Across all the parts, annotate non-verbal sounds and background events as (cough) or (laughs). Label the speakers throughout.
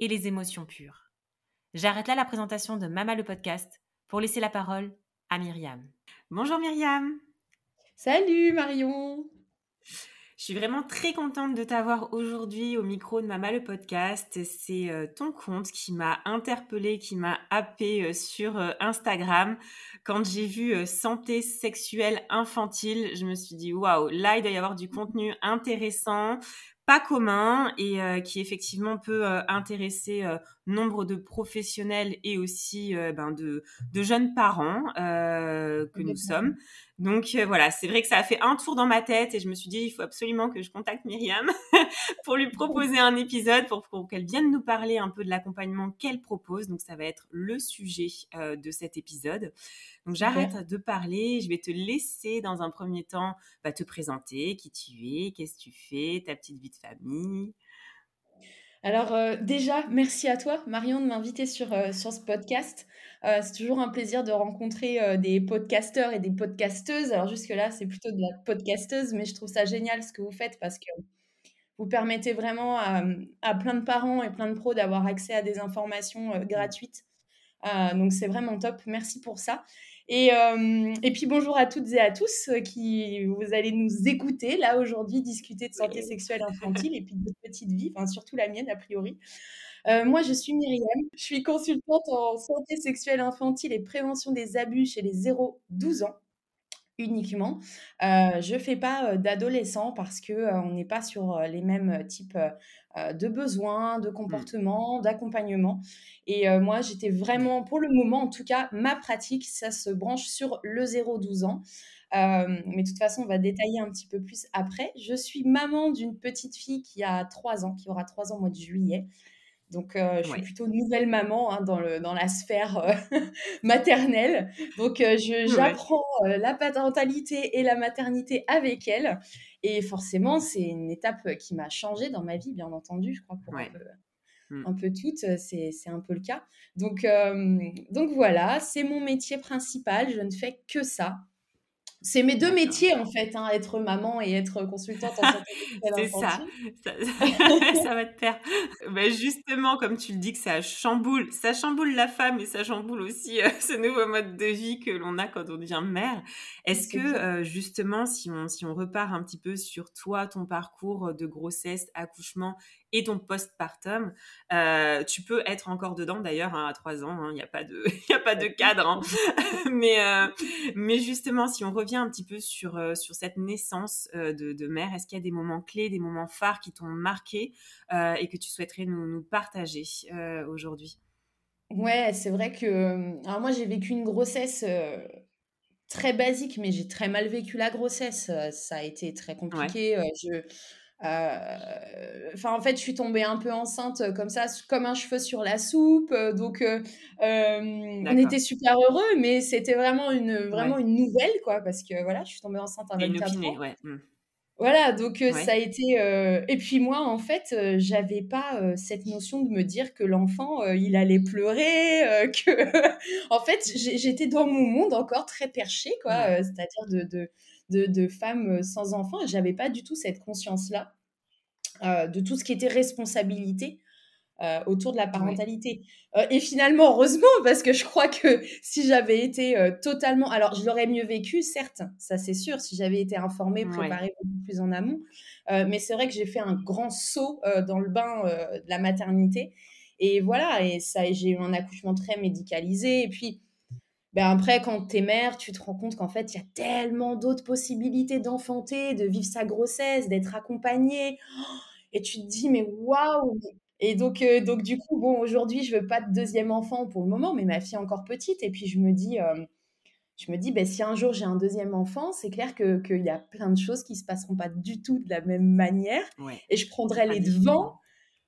Speaker 1: et les émotions pures. J'arrête là la présentation de Mama le podcast pour laisser la parole à Myriam. Bonjour Myriam.
Speaker 2: Salut Marion.
Speaker 1: Je suis vraiment très contente de t'avoir aujourd'hui au micro de Mama le podcast. C'est euh, ton compte qui m'a interpellée, qui m'a happée euh, sur euh, Instagram. Quand j'ai vu santé sexuelle infantile, je me suis dit waouh, là il doit y avoir du contenu intéressant pas commun et euh, qui effectivement peut euh, intéresser euh, nombre de professionnels et aussi ben, de, de, jeunes parents que nous sommes. Donc voilà, c'est vrai que ça a fait un tour dans ma tête et je me suis dit il faut absolument que je contacte Myriam (laughs) pour lui proposer un épisode pour, pour qu'elle vienne nous parler un peu de l'accompagnement qu'elle propose. Donc ça va être le sujet de cet épisode. Donc j'arrête de parler, je vais te laisser dans un premier temps bah, te présenter, qui tu es, qu'est-ce que tu fais, ta petite vie de famille.
Speaker 2: Alors euh, déjà, merci à toi Marion de m'inviter sur, euh, sur ce podcast. Euh, c'est toujours un plaisir de rencontrer des podcasteurs et des podcasteuses. Alors jusque-là, c'est plutôt de la podcasteuse, mais je trouve ça génial ce que vous faites parce que vous permettez vraiment à, à plein de parents et plein de pros d'avoir accès à des informations gratuites. donc c'est vraiment top. Merci pour ça. Et, euh, et, puis bonjour à toutes et à tous euh, qui vous allez nous écouter là aujourd'hui discuter de santé sexuelle (laughs) infantile et puis de petite vie, enfin surtout la mienne a priori. Euh, moi, je suis Myriam, je suis consultante en santé sexuelle infantile et prévention des abus chez les 0-12 ans uniquement. Euh, je fais pas d'adolescents parce que on n'est pas sur les mêmes types euh, de besoins, de mmh. comportements, d'accompagnement. Et euh, moi, j'étais vraiment, pour le moment en tout cas, ma pratique, ça se branche sur le 0-12 ans. Euh, mais de toute façon, on va détailler un petit peu plus après. Je suis maman d'une petite fille qui a 3 ans, qui aura 3 ans au mois de juillet. Donc, je suis plutôt nouvelle maman hein, dans, le, dans la sphère (laughs) maternelle. Donc, j'apprends la parentalité et la maternité avec elle. Et forcément, c'est une étape qui m'a changé dans ma vie, bien entendu. Je crois pour un, peu, mmh. un, peu, toutes, c'est un peu le cas. Donc, donc voilà, c'est mon métier principal. Je ne fais que ça. C'est mes deux métiers en fait, hein, être maman et être consultante en santé (laughs)
Speaker 1: C'est (laughs) ça. Ça, ça, va te faire. Bah, justement, comme tu le dis que ça chamboule, ça chamboule la femme et ça chamboule aussi euh, ce nouveau mode de vie que l'on a quand on devient mère. Est-ce que euh, justement, si on, si on repart un petit peu sur toi, ton parcours de grossesse, accouchement et ton postpartum, euh, tu peux être encore dedans d'ailleurs hein, à trois ans, il hein, n'y a pas de, y a pas de (laughs) cadre. Hein. (laughs) mais, euh, mais justement, si on revient un petit peu sur, euh, sur cette naissance euh, de, de, mère, est-ce qu'il y a des moments clés, des moments phares qui t'ont marqué et que tu souhaiterais nous, nous partager aujourd'hui?
Speaker 2: Ouais, c'est vrai que alors moi j'ai vécu une grossesse très basique, mais j'ai très mal vécu la grossesse. Ça a été très compliqué. Je euh, enfin, en fait, je suis tombée un peu enceinte euh, comme ça, comme un cheveu sur la soupe. Euh, donc, on était super heureux, mais c'était vraiment une vraiment une nouvelle, quoi, parce que voilà, je suis tombée enceinte à 24 ans. Ouais. Mmh. Voilà, donc ça a été. et puis moi, en fait, j'avais pas cette notion de me dire que l'enfant, il allait pleurer, (laughs) que. en fait, j'étais dans mon monde encore très perché, quoi. C'est-à-dire de, de de, femmes euh, sans enfants. Et j'avais pas du tout cette conscience-là euh, de tout ce qui était responsabilité euh, autour de la parentalité. et finalement, heureusement, parce que je crois que si j'avais été totalement... Alors, je l'aurais mieux vécu, certes, ça c'est sûr, si j'avais été informée, préparée beaucoup plus en amont. mais c'est vrai que j'ai fait un grand saut dans le bain de la maternité. Et voilà, et ça, j'ai eu un accouchement très médicalisé. Et puis, ben après, quand tu es mère, tu te rends compte qu'en fait, il y a tellement d'autres possibilités d'enfanter, de vivre sa grossesse, d'être accompagnée. Et tu te dis, mais waouh Et donc, euh, donc, du coup, bon, aujourd'hui, je veux pas de deuxième enfant pour le moment, mais ma fille est encore petite. Et puis, je me dis, euh, je me dis, ben, si un jour j'ai un deuxième enfant, c'est clair qu'il que y a plein de choses qui se passeront pas du tout de la même manière. Et je prendrai les devants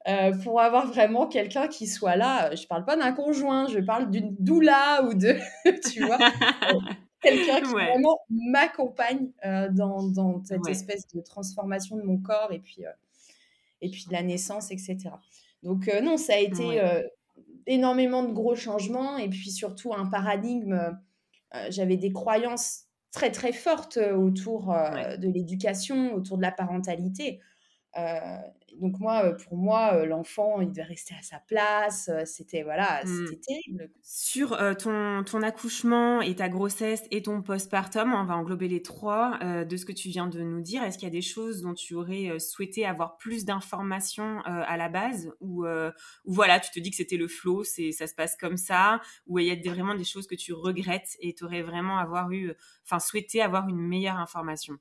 Speaker 2: euh, pour avoir vraiment quelqu'un qui soit là. Je parle pas d'un conjoint, je parle d'une doula ou de, (laughs) tu vois, euh, quelqu'un qui vraiment m'accompagne euh, dans, dans, cette espèce de transformation de mon corps et puis, et puis de la naissance, etc. Donc non, ça a été énormément de gros changements et puis surtout un paradigme. J'avais des croyances très très fortes autour de l'éducation, autour de la parentalité. Euh, donc moi, pour moi, l'enfant, il devait rester à sa place. C'était voilà, mmh. c'était terrible.
Speaker 1: Sur ton, ton accouchement et ta grossesse et ton postpartum, on va englober les trois. de ce que tu viens de nous dire, est-ce qu'il y a des choses dont tu aurais souhaité avoir plus d'informations à la base ou, voilà, tu te dis que c'était le flow, c'est ça se passe comme ça, ou il y a vraiment des choses que tu regrettes et tu aurais vraiment avoir eu, enfin souhaité avoir une meilleure information?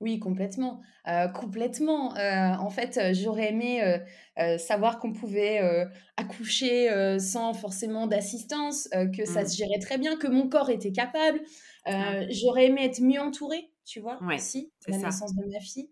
Speaker 2: Oui, complètement. Euh, complètement. Euh, en fait, euh, j'aurais aimé savoir qu'on pouvait accoucher sans forcément d'assistance, que ça mmh. se gérait très bien, que mon corps était capable. J'aurais aimé être mieux entourée, tu vois, aussi, la naissance de ma fille.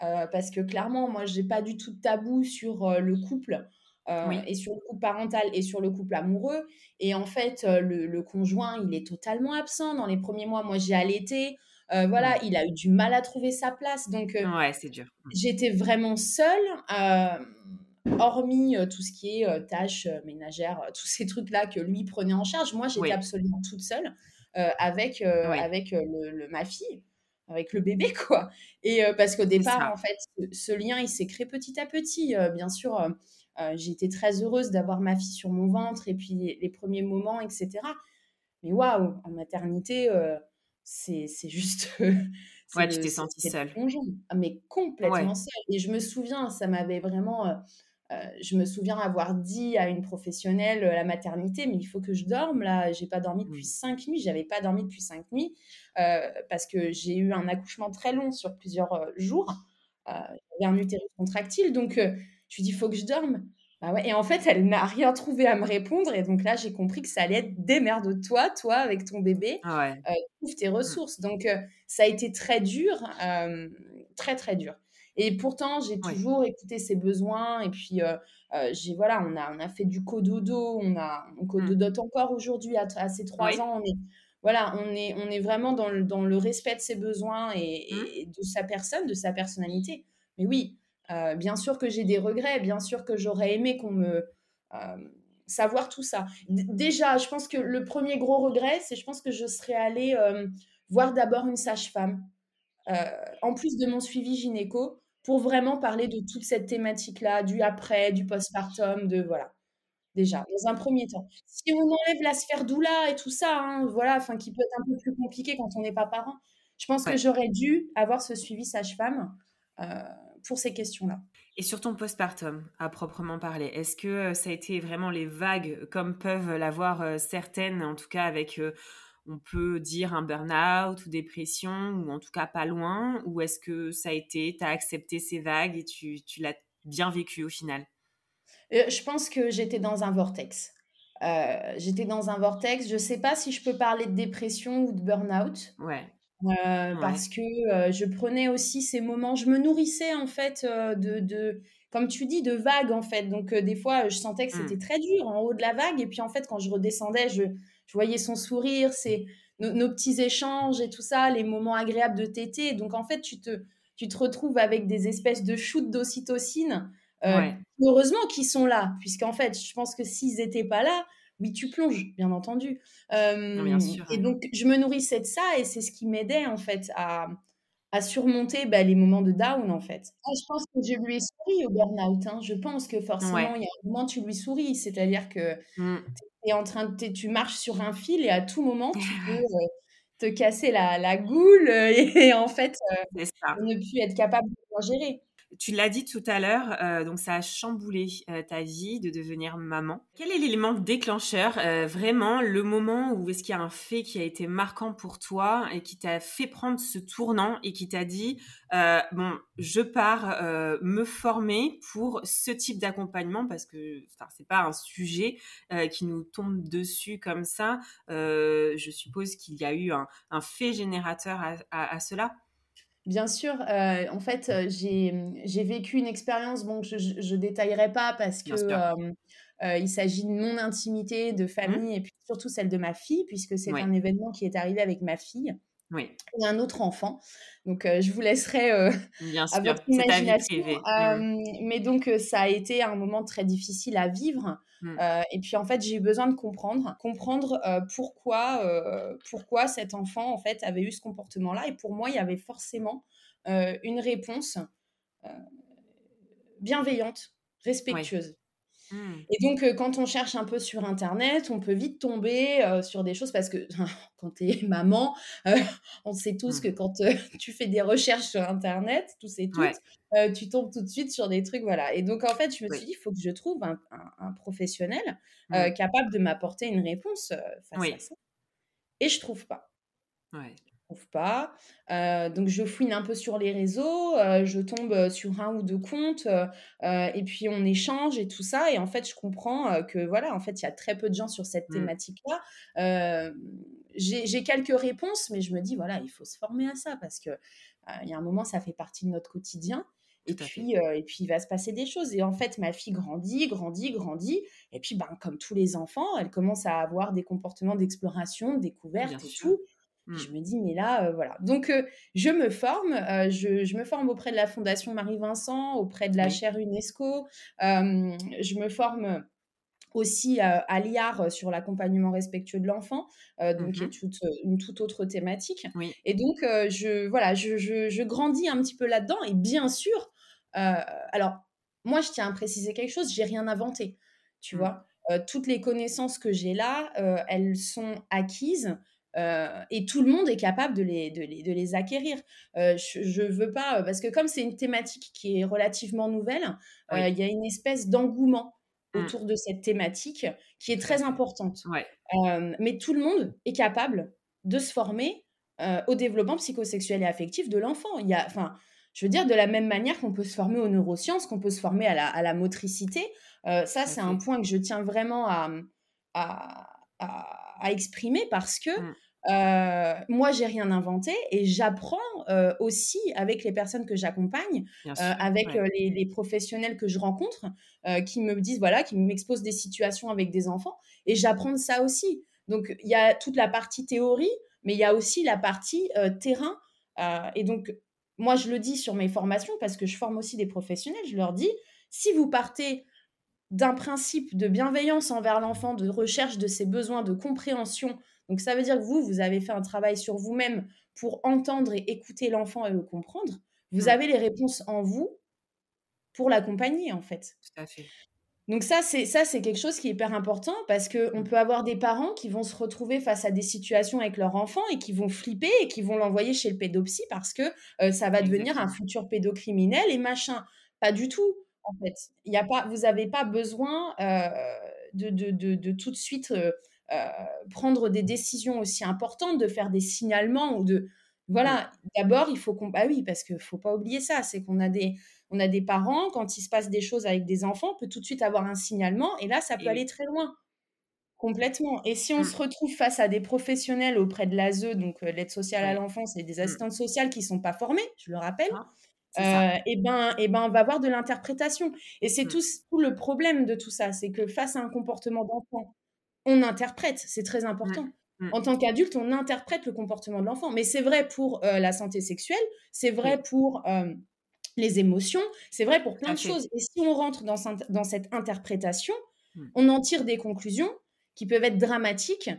Speaker 2: parce que clairement, moi, j'ai pas du tout de tabou sur le couple. et sur le couple parental et sur le couple amoureux. Et en fait, le, le, conjoint, il est totalement absent. Dans les premiers mois, moi, j'ai allaité. Euh, voilà, il a eu du mal à trouver sa place. Donc,
Speaker 1: euh, ouais, c'est dur.
Speaker 2: Mmh. J'étais vraiment seule, euh, hormis tout ce qui est tâches ménagères, tous ces trucs-là que lui prenait en charge. Moi, j'étais absolument toute seule avec, avec le, ma fille avec le bébé, (laughs) quoi. Et parce qu'au départ, en fait, ce, lien, il s'est créé petit à petit. bien sûr, j'ai été très heureuse d'avoir ma fille sur mon ventre et puis les premiers moments, etc. Mais waouh, en maternité, c'est juste. (laughs)
Speaker 1: ouais, tu t'es sentie seule.
Speaker 2: Ah, mais complètement seule. Et je me souviens, ça m'avait vraiment. Euh, euh, je me souviens avoir dit à une professionnelle la maternité, mais il faut que je dorme là. J'ai pas dormi depuis mmh. cinq nuits. J'avais pas dormi depuis cinq nuits euh, parce que j'ai eu un accouchement très long sur plusieurs jours. J'avais un utérus contractile, donc je lui dis il faut que je dorme. Bah et en fait, elle n'a rien trouvé à me répondre. Et donc là, j'ai compris que ça allait être démerde-toi, toi, avec ton bébé. Ah euh, trouve tes mmh. ressources. Donc, euh, ça a été très dur, euh, très, très dur. Et pourtant, j'ai toujours écouté ses besoins. Et puis, j'ai, voilà, on a, on a fait du cododo. On, a, on mmh. cododote encore aujourd'hui à, à, ces trois ans. On est, voilà, on est, on est vraiment dans le, dans le respect de ses besoins et, mmh. et de sa personne, de sa personnalité. Mais oui, euh, bien sûr que j'ai des regrets, bien sûr que j'aurais aimé qu'on me euh, savoir tout ça. déjà, je pense que le premier gros regret, c'est je pense que je serais allée euh, voir d'abord une sage-femme, en plus de mon suivi gynéco, pour vraiment parler de toute cette thématique-là, du après, du postpartum, de voilà. Déjà, dans un premier temps. Si on enlève la sphère doula et tout ça, hein, voilà, enfin qui peut être un peu plus compliqué quand on n'est pas parent, je pense que j'aurais dû avoir ce suivi sage-femme pour ces questions-là.
Speaker 1: Et sur ton postpartum, à proprement parler, est-ce que euh, ça a été vraiment les vagues comme peuvent l'avoir euh, certaines, en tout cas avec, euh, on peut dire, un burn-out ou dépression, ou en tout cas pas loin, ou est-ce que ça a été, tu as accepté ces vagues et tu, tu l'as bien vécu au final?
Speaker 2: Je pense que j'étais dans un vortex. j'étais dans un vortex. Je ne sais pas si je peux parler de dépression ou de burn-out.
Speaker 1: Ouais.
Speaker 2: Euh, parce que euh, je prenais aussi ces moments, je me nourrissais en fait euh, de, de, comme tu dis, de vagues en fait. Donc des fois, je sentais que mmh. c'était très dur en haut de la vague, et puis en fait, quand je redescendais, je, je voyais son sourire, c'est nos, petits échanges et tout ça, les moments agréables de tété. Donc en fait, tu te, tu te retrouves avec des espèces de shoots d'ocytocine. Heureusement qu'ils sont là, puisqu'en fait, je pense que s'ils n'étaient pas là, oui, tu plonges, bien entendu. bien sûr, et donc, je me nourrissais de ça et c'est ce qui m'aidait, en fait, à, à surmonter bah, les moments de down, en fait. Ah, je pense que je lui ai souri au burn-out. Hein. Je pense que forcément, il y a un moment, tu lui souris. C'est-à-dire que mmh. es en train de, tu marches sur un fil et à tout moment, tu (laughs) peux te casser la, la goule (laughs) et, en fait, ne plus être capable de gérer.
Speaker 1: Tu l'as dit tout à l'heure, euh, donc ça a chamboulé euh, ta vie de devenir maman. Quel est l'élément déclencheur, euh, vraiment, le moment où est-ce qu'il y a un fait qui a été marquant pour toi et qui t'a fait prendre ce tournant et qui t'a dit, bon, je pars me former pour ce type d'accompagnement parce que c'est pas un sujet qui nous tombe dessus comme ça. je suppose qu'il y a eu un, fait générateur à cela.
Speaker 2: Bien sûr, euh, en fait, euh, j'ai vécu une expérience bon, que je ne détaillerai pas parce que euh, il s'agit de mon intimité, de mmh. famille et puis surtout celle de ma fille, puisque c'est un événement qui est arrivé avec ma fille oui. et un autre enfant. Donc, je vous laisserai Bien à votre imagination. Mais donc, ça a été un moment très difficile à vivre. Mmh. et puis, en fait, j'ai eu besoin de comprendre, comprendre pourquoi, pourquoi cet enfant, en fait, avait eu ce comportement-là. Et pour moi, il y avait forcément une réponse bienveillante, respectueuse. Et donc, quand on cherche un peu sur Internet, on peut vite tomber sur des choses parce que (laughs) quand tu es (laughs) maman, on sait tous que mmh. quand (laughs) tu fais des recherches sur Internet, tous et toutes, tu tombes tout de suite sur des trucs. Voilà. Et donc, en fait, je me suis dit, il faut que je trouve un, professionnel mmh. capable de m'apporter une réponse face à ça. Et je trouve pas. Ouais trouve pas. Euh, donc je fouine un peu sur les réseaux, euh, je tombe sur un ou deux comptes euh, et puis on échange et tout ça. Et en fait, je comprends que voilà, en fait, il y a très peu de gens sur cette mmh. thématique-là. J'ai quelques réponses, mais je me dis voilà, il faut se former à ça parce que il y a un moment, ça fait partie de notre quotidien. Et puis, et puis, il va se passer des choses. Et en fait, ma fille grandit, grandit, grandit. Et puis, ben, comme tous les enfants, elle commence à avoir des comportements d'exploration, de découverte et tout. Mmh. Je me dis, mais là, voilà. Donc, je me forme. Je, me forme auprès de la Fondation Marie-Vincent, auprès de la chaire UNESCO. je me forme aussi à l'IAR sur l'accompagnement respectueux de l'enfant, donc qui est mmh une toute autre thématique. Et donc, je, voilà, je, je, grandis un petit peu là-dedans. Et bien sûr, alors, moi, je tiens à préciser quelque chose, j'ai rien inventé, tu mmh. vois? toutes les connaissances que j'ai là, elles sont acquises euh, et tout le monde est capable de les, de les, de les acquérir. Euh, je ne veux pas, parce que comme c'est une thématique qui est relativement nouvelle, euh, il y a une espèce d'engouement mmh. autour de cette thématique qui est très importante. mais tout le monde est capable de se former au développement psychosexuel et affectif de l'enfant. Il y a, enfin, je veux dire, de la même manière qu'on peut se former aux neurosciences, qu'on peut se former à la, à la motricité. ça, c'est un point que je tiens vraiment à, à, à, exprimer parce que mmh. Euh, moi, j'ai rien inventé et j'apprends euh, aussi avec les personnes que j'accompagne, euh, avec les, professionnels que je rencontre, qui me disent, voilà, qui m'exposent des situations avec des enfants et j'apprends de ça aussi. Donc, il y a toute la partie théorie, mais il y a aussi la partie terrain. et donc, moi, je le dis sur mes formations parce que je forme aussi des professionnels, je leur dis, si vous partez d'un principe de bienveillance envers l'enfant, de recherche de ses besoins, de compréhension, donc ça veut dire que vous, vous avez fait un travail sur vous-même pour entendre et écouter l'enfant et le comprendre. Vous mmh. avez les réponses en vous pour l'accompagner en fait. Tout à fait. Donc ça c'est ça c'est quelque chose qui est hyper important parce que on mmh. peut avoir des parents qui vont se retrouver face à des situations avec leur enfant et qui vont flipper et qui vont l'envoyer chez le pédopsie parce que euh, ça va devenir un futur pédocriminel et machin. Pas du tout en fait. Il y a pas vous n'avez pas besoin euh, de, de, de, tout de suite euh, prendre des décisions aussi importantes, de faire des signalements ou de voilà. D'abord, il faut qu'on bah oui parce qu'il faut pas oublier ça, c'est qu'on a des on a des parents quand il se passe des choses avec des enfants, on peut tout de suite avoir un signalement et là ça peut aller très loin. Complètement. Et si on mmh. se retrouve face à des professionnels auprès de l'ASE, donc euh, l'aide sociale à l'enfance, et des mmh. assistantes sociales qui sont pas formées, je le rappelle, ah, euh, et ben, et ben, on va avoir de l'interprétation. Et c'est mmh. tout, tout, le problème de tout ça, c'est que face à un comportement d'enfant on interprète, c'est très important. Mmh. En tant qu'adulte, on interprète le comportement de l'enfant. Mais c'est vrai pour euh, la santé sexuelle, c'est vrai pour euh, les émotions, c'est vrai pour plein de choses. Et si on rentre dans, dans cette interprétation, mmh. on en tire des conclusions qui peuvent être dramatiques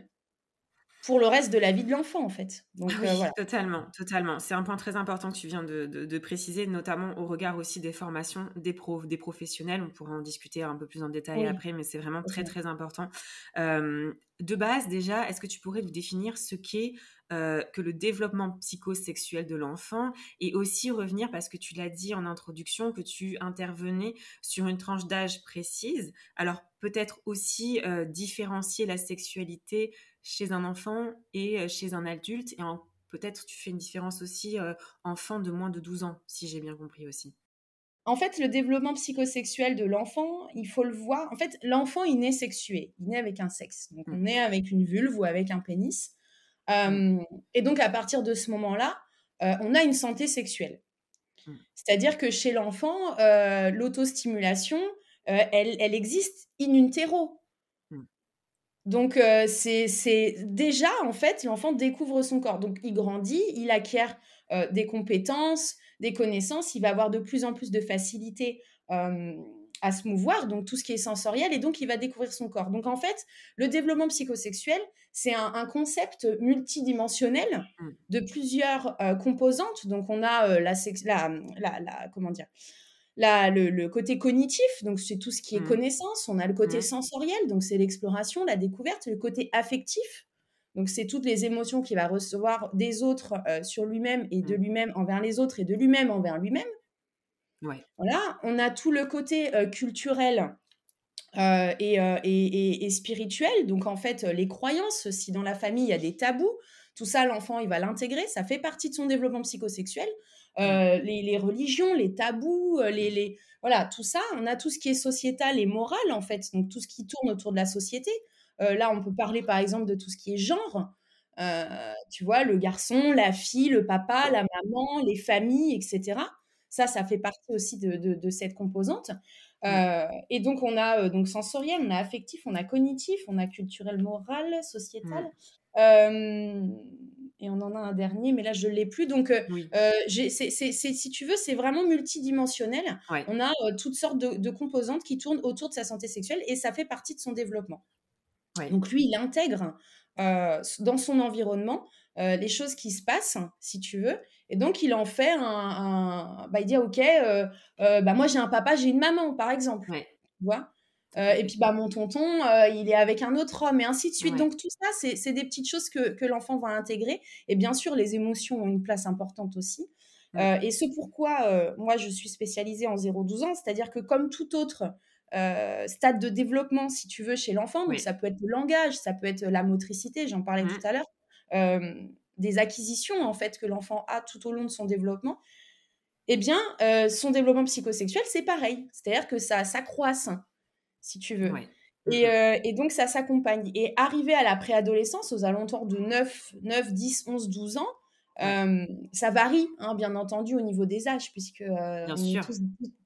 Speaker 2: pour le reste de la vie de l'enfant, en fait.
Speaker 1: Donc, ah euh, Totalement, totalement. C'est un point très important que tu viens de, préciser, notamment au regard aussi des formations des, pros, des professionnels. On pourra en discuter un peu plus en détail après, mais c'est vraiment très, très important. de base, déjà, est-ce que tu pourrais nous définir ce qu'est euh, que le développement psychosexuel de l'enfant et aussi revenir, parce que tu l'as dit en introduction, que tu intervenais sur une tranche d'âge précise. Alors peut-être aussi euh, différencier la sexualité chez un enfant et euh, chez un adulte. Et peut-être tu fais une différence aussi enfant de moins de 12 ans, si j'ai bien compris aussi.
Speaker 2: En fait, le développement psychosexuel de l'enfant, il faut le voir. En fait, l'enfant, il naît sexué. Il naît avec un sexe. Donc, on mmh. naît avec une vulve ou avec un pénis. Mmh. et donc, à partir de ce moment-là, on a une santé sexuelle. Mmh. C'est-à-dire que chez l'enfant, l'autostimulation, elle, elle, existe in utero. Donc, c'est déjà, en fait, l'enfant découvre son corps. Donc, il grandit, il acquiert des compétences, des connaissances, il va avoir de plus en plus de facilité à se mouvoir, donc tout ce qui est sensoriel, et donc il va découvrir son corps. Donc en fait, le développement psychosexuel, c'est un, concept multidimensionnel mmh. de plusieurs composantes. Donc on a la, la, la, comment dire, le, côté cognitif, donc c'est tout ce qui est mmh. connaissance. On a le côté mmh. sensoriel, donc c'est l'exploration, la découverte. Le côté affectif, donc, c'est toutes les émotions qu'il va recevoir des autres euh, sur lui-même et de mmh. lui-même envers les autres et de lui-même envers lui-même. Voilà. On a tout le côté euh, culturel euh, et, et, spirituel. Donc, en fait, les croyances, si dans la famille, il y a des tabous, tout ça, l'enfant, il va l'intégrer. Ça fait partie de son développement psychosexuel. Mmh. Les, religions, les tabous, les, les, voilà, tout ça. On a tout ce qui est sociétal et moral, en fait. Donc, tout ce qui tourne autour de la société. Euh, là, on peut parler par exemple de tout ce qui est genre. Euh, tu vois, le garçon, la fille, le papa, la maman, les familles, etc. Ça, ça fait partie aussi de, cette composante. Euh, et donc, on a donc sensoriel, on a affectif, on a cognitif, on a culturel, moral, sociétal. Et on en a un dernier, mais là, je ne l'ai plus. Donc, si tu veux, c'est vraiment multidimensionnel. On a toutes sortes de, composantes qui tournent autour de sa santé sexuelle et ça fait partie de son développement. Donc lui, il intègre euh, dans son environnement euh, les choses qui se passent, si tu veux. Et donc, il en fait un... Bah, il dit, OK, euh, bah, moi j'ai un papa, j'ai une maman, par exemple. Tu vois? Et puis, bah, mon tonton, il est avec un autre homme, et ainsi de suite. Donc, tout ça, c'est des petites choses que, que l'enfant va intégrer. Et bien sûr, les émotions ont une place importante aussi. et ce pourquoi moi, je suis spécialisée en 0-12 ans, c'est-à-dire que comme tout autre euh, stade de développement, si tu veux, chez l'enfant. Donc, ça peut être le langage, ça peut être la motricité, j'en parlais mmh. tout à l'heure, euh, des acquisitions, en fait, que l'enfant a tout au long de son développement. Eh bien, euh, son développement psychosexuel, c'est pareil. C'est-à-dire que ça s'accroisse, si tu veux. Et, mmh et, donc, ça s'accompagne. Et arriver à la préadolescence, aux alentours de 9, 9, 10, 11, 12 ans, ça varie, hein, bien entendu, au niveau des âges, puisque on est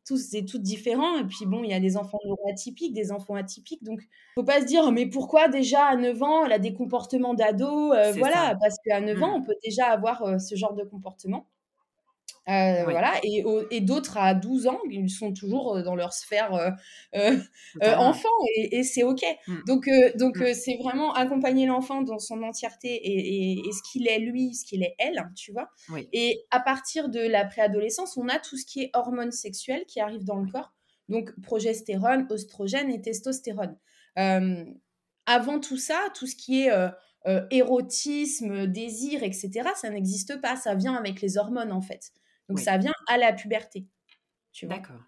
Speaker 2: tous, et toutes différents. Et puis, bon, il y a des enfants neuroatypiques, des enfants atypiques. Donc, faut pas se dire, mais pourquoi déjà à 9 ans, elle a des comportements d'ado Voilà, parce qu'à 9 ans, mmh. on peut déjà avoir ce genre de comportement. Euh, voilà, et, et d'autres à 12 ans, ils sont toujours euh, dans leur sphère euh, enfant et, c'est OK. Mmh. Donc, donc mmh. c'est vraiment accompagner l'enfant dans son entièreté et, ce qu'il est lui, ce qu'il est elle, tu vois. Et à partir de la préadolescence, on a tout ce qui est hormones sexuelles qui arrivent dans le corps, donc progestérone, oestrogène et testostérone. avant tout ça, tout ce qui est érotisme, désir, etc., ça n'existe pas, ça vient avec les hormones en fait. Donc ça vient à la puberté. Tu vois
Speaker 1: D'accord.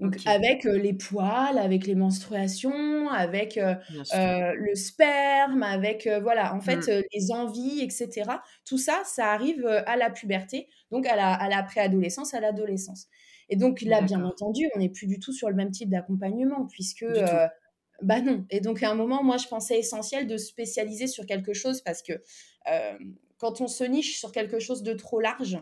Speaker 2: Donc avec euh, les poils, avec les menstruations, avec euh, euh, le sperme, avec voilà, en fait mmh. les envies, etc. Tout ça, ça arrive à la puberté, donc à la, à la préadolescence, à l'adolescence. Et donc là, bien entendu, on n'est plus du tout sur le même type d'accompagnement, puisque bah non. Et donc à un moment, moi, je pensais essentiel de spécialiser sur quelque chose parce que quand on se niche sur quelque chose de trop large,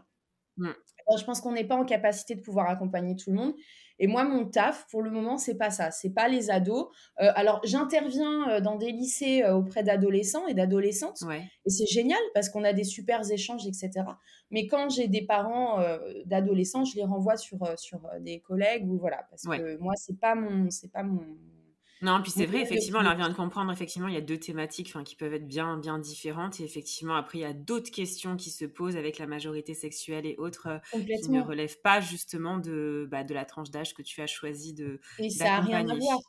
Speaker 2: Mmh. je pense qu'on n'est pas en capacité de pouvoir accompagner tout le monde. Et moi, mon taf, pour le moment, c'est pas ça. C'est pas les ados. Euh, alors, j'interviens euh, dans des lycées euh, auprès d'adolescents et d'adolescentes. Et c'est génial parce qu'on a des super échanges, etc. Mais quand j'ai des parents d'adolescents, je les renvoie sur, sur des collègues ou voilà. Parce que moi, c'est pas mon, c'est pas mon,
Speaker 1: non, puis c'est vrai, effectivement, on vient de comprendre, effectivement, il y a deux thématiques qui peuvent être bien, bien différentes. Et effectivement, après, il y a d'autres questions qui se posent avec la majorité sexuelle et autres euh, qui ne relèvent pas justement de, bah, de la tranche d'âge que tu as choisi de.
Speaker 2: Et ça n'a rien à voir.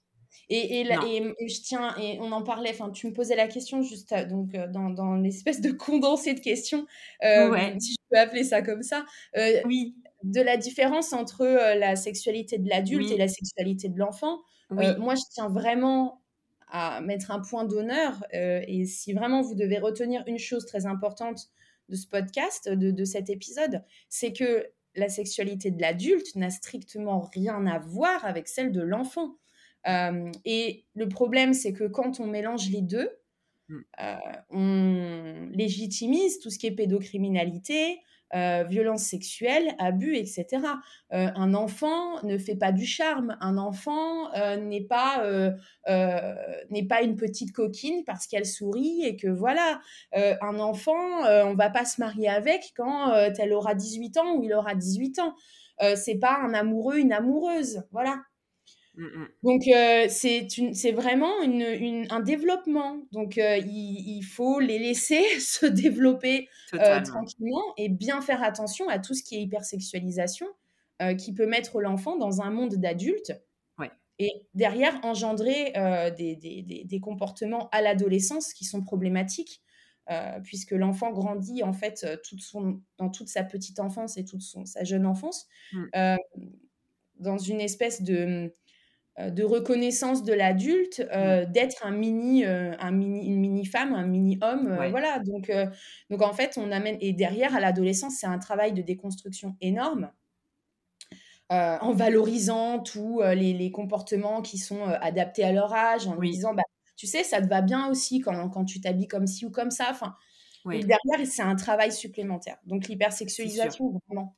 Speaker 2: Et, et, je tiens, et on en parlait, enfin, tu me posais la question juste donc dans, dans l'espèce de condensé de questions, si je peux appeler ça comme ça. oui. De la différence entre la sexualité de l'adulte et la sexualité de l'enfant. Moi, je tiens vraiment à mettre un point d'honneur. et si vraiment vous devez retenir une chose très importante de ce podcast, de, de cet épisode, c'est que la sexualité de l'adulte n'a strictement rien à voir avec celle de l'enfant. Euh, et le problème, c'est que quand on mélange les deux, mm. euh, on légitimise tout ce qui est pédocriminalité, euh, violence sexuelle, abus, etc. un enfant ne fait pas du charme. Un enfant n'est pas n'est pas une petite coquine parce qu'elle sourit et que voilà. un enfant, on va pas se marier avec quand elle aura 18 ans ou il aura 18 ans. c'est pas un amoureux, une amoureuse, voilà. Mmh, mmh. Donc, euh, c'est vraiment une, un développement. Donc, euh, il, faut les laisser (laughs) se développer euh, tranquillement et bien faire attention à tout ce qui est hypersexualisation qui peut mettre l'enfant dans un monde d'adultes. Et derrière, engendrer des, des, des, comportements à l'adolescence qui sont problématiques. puisque l'enfant grandit en fait toute son, dans toute sa petite enfance et toute son, sa jeune enfance mmh. dans une espèce de, de reconnaissance de l'adulte, euh, d'être un mini, euh, un mini, une mini femme, un mini homme, voilà. Donc, donc en fait, on amène et derrière à l'adolescence, c'est un travail de déconstruction énorme. en valorisant tous les, comportements qui sont adaptés à leur âge, en disant, bah, tu sais, ça te va bien aussi quand, quand tu t'habilles comme ci ou comme ça. Enfin, derrière, c'est un travail supplémentaire. Donc l'hypersexualisation, vraiment,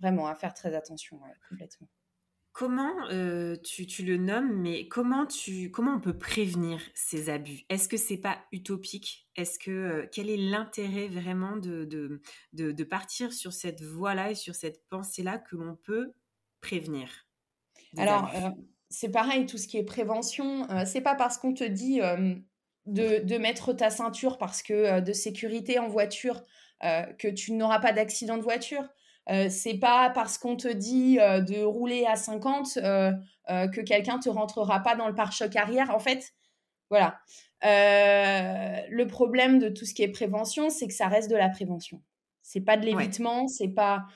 Speaker 2: vraiment à faire très attention, complètement.
Speaker 1: Comment tu, le nommes, mais comment, tu, comment on peut prévenir ces abus? Est-ce que c'est pas utopique? Est-ce que quel est l'intérêt vraiment de, de, de, partir sur cette voie-là et sur cette pensée-là que l'on peut prévenir?
Speaker 2: Alors, c'est pareil, tout ce qui est prévention, c'est pas parce qu'on te dit de, de, mettre ta ceinture parce que de sécurité en voiture que tu n'auras pas d'accident de voiture. Euh, c'est pas parce qu'on te dit euh, de rouler à 50 euh, que quelqu'un te rentrera pas dans le pare-choc arrière. En fait, voilà. le problème de tout ce qui est prévention, c'est que ça reste de la prévention. C'est pas de l'évitement, c'est pas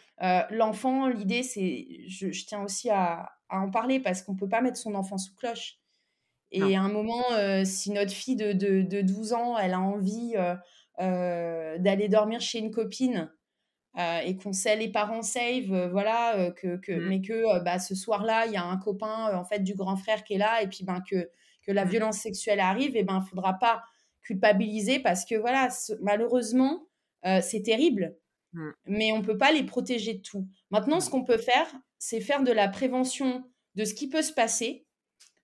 Speaker 2: l'enfant. L'idée, c'est, je, tiens aussi à, en parler parce qu'on peut pas mettre son enfant sous cloche. Et à un moment, si notre fille de, de, de, 12 ans, elle a envie d'aller dormir chez une copine euh, et qu'on sait les parents save, euh, voilà, euh, que, que mmh. mais que bah, ce soir-là, il y a un copain en fait du grand frère qui est là, et puis ben que, que la mmh. violence sexuelle arrive, et ben faudra pas culpabiliser parce que voilà, malheureusement, c'est terrible, mmh. mais on peut pas les protéger de tout. Maintenant, ce qu'on peut faire, c'est faire de la prévention de ce qui peut se passer,